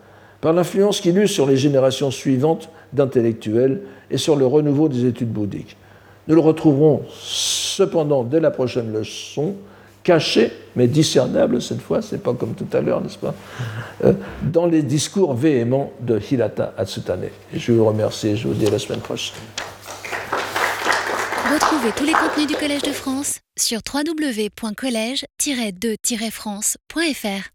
par l'influence qu'il eut sur les générations suivantes d'intellectuels et sur le renouveau des études bouddhiques. Nous le retrouverons cependant dès la prochaine leçon, caché, mais discernable cette fois, c'est pas comme tout à l'heure, n'est-ce pas, euh, dans les discours véhéments de Hirata Atsutane. Je vous remercie et je vous dis à la semaine prochaine. Retrouvez tous les contenus du Collège de France sur www.colège-2-france.fr.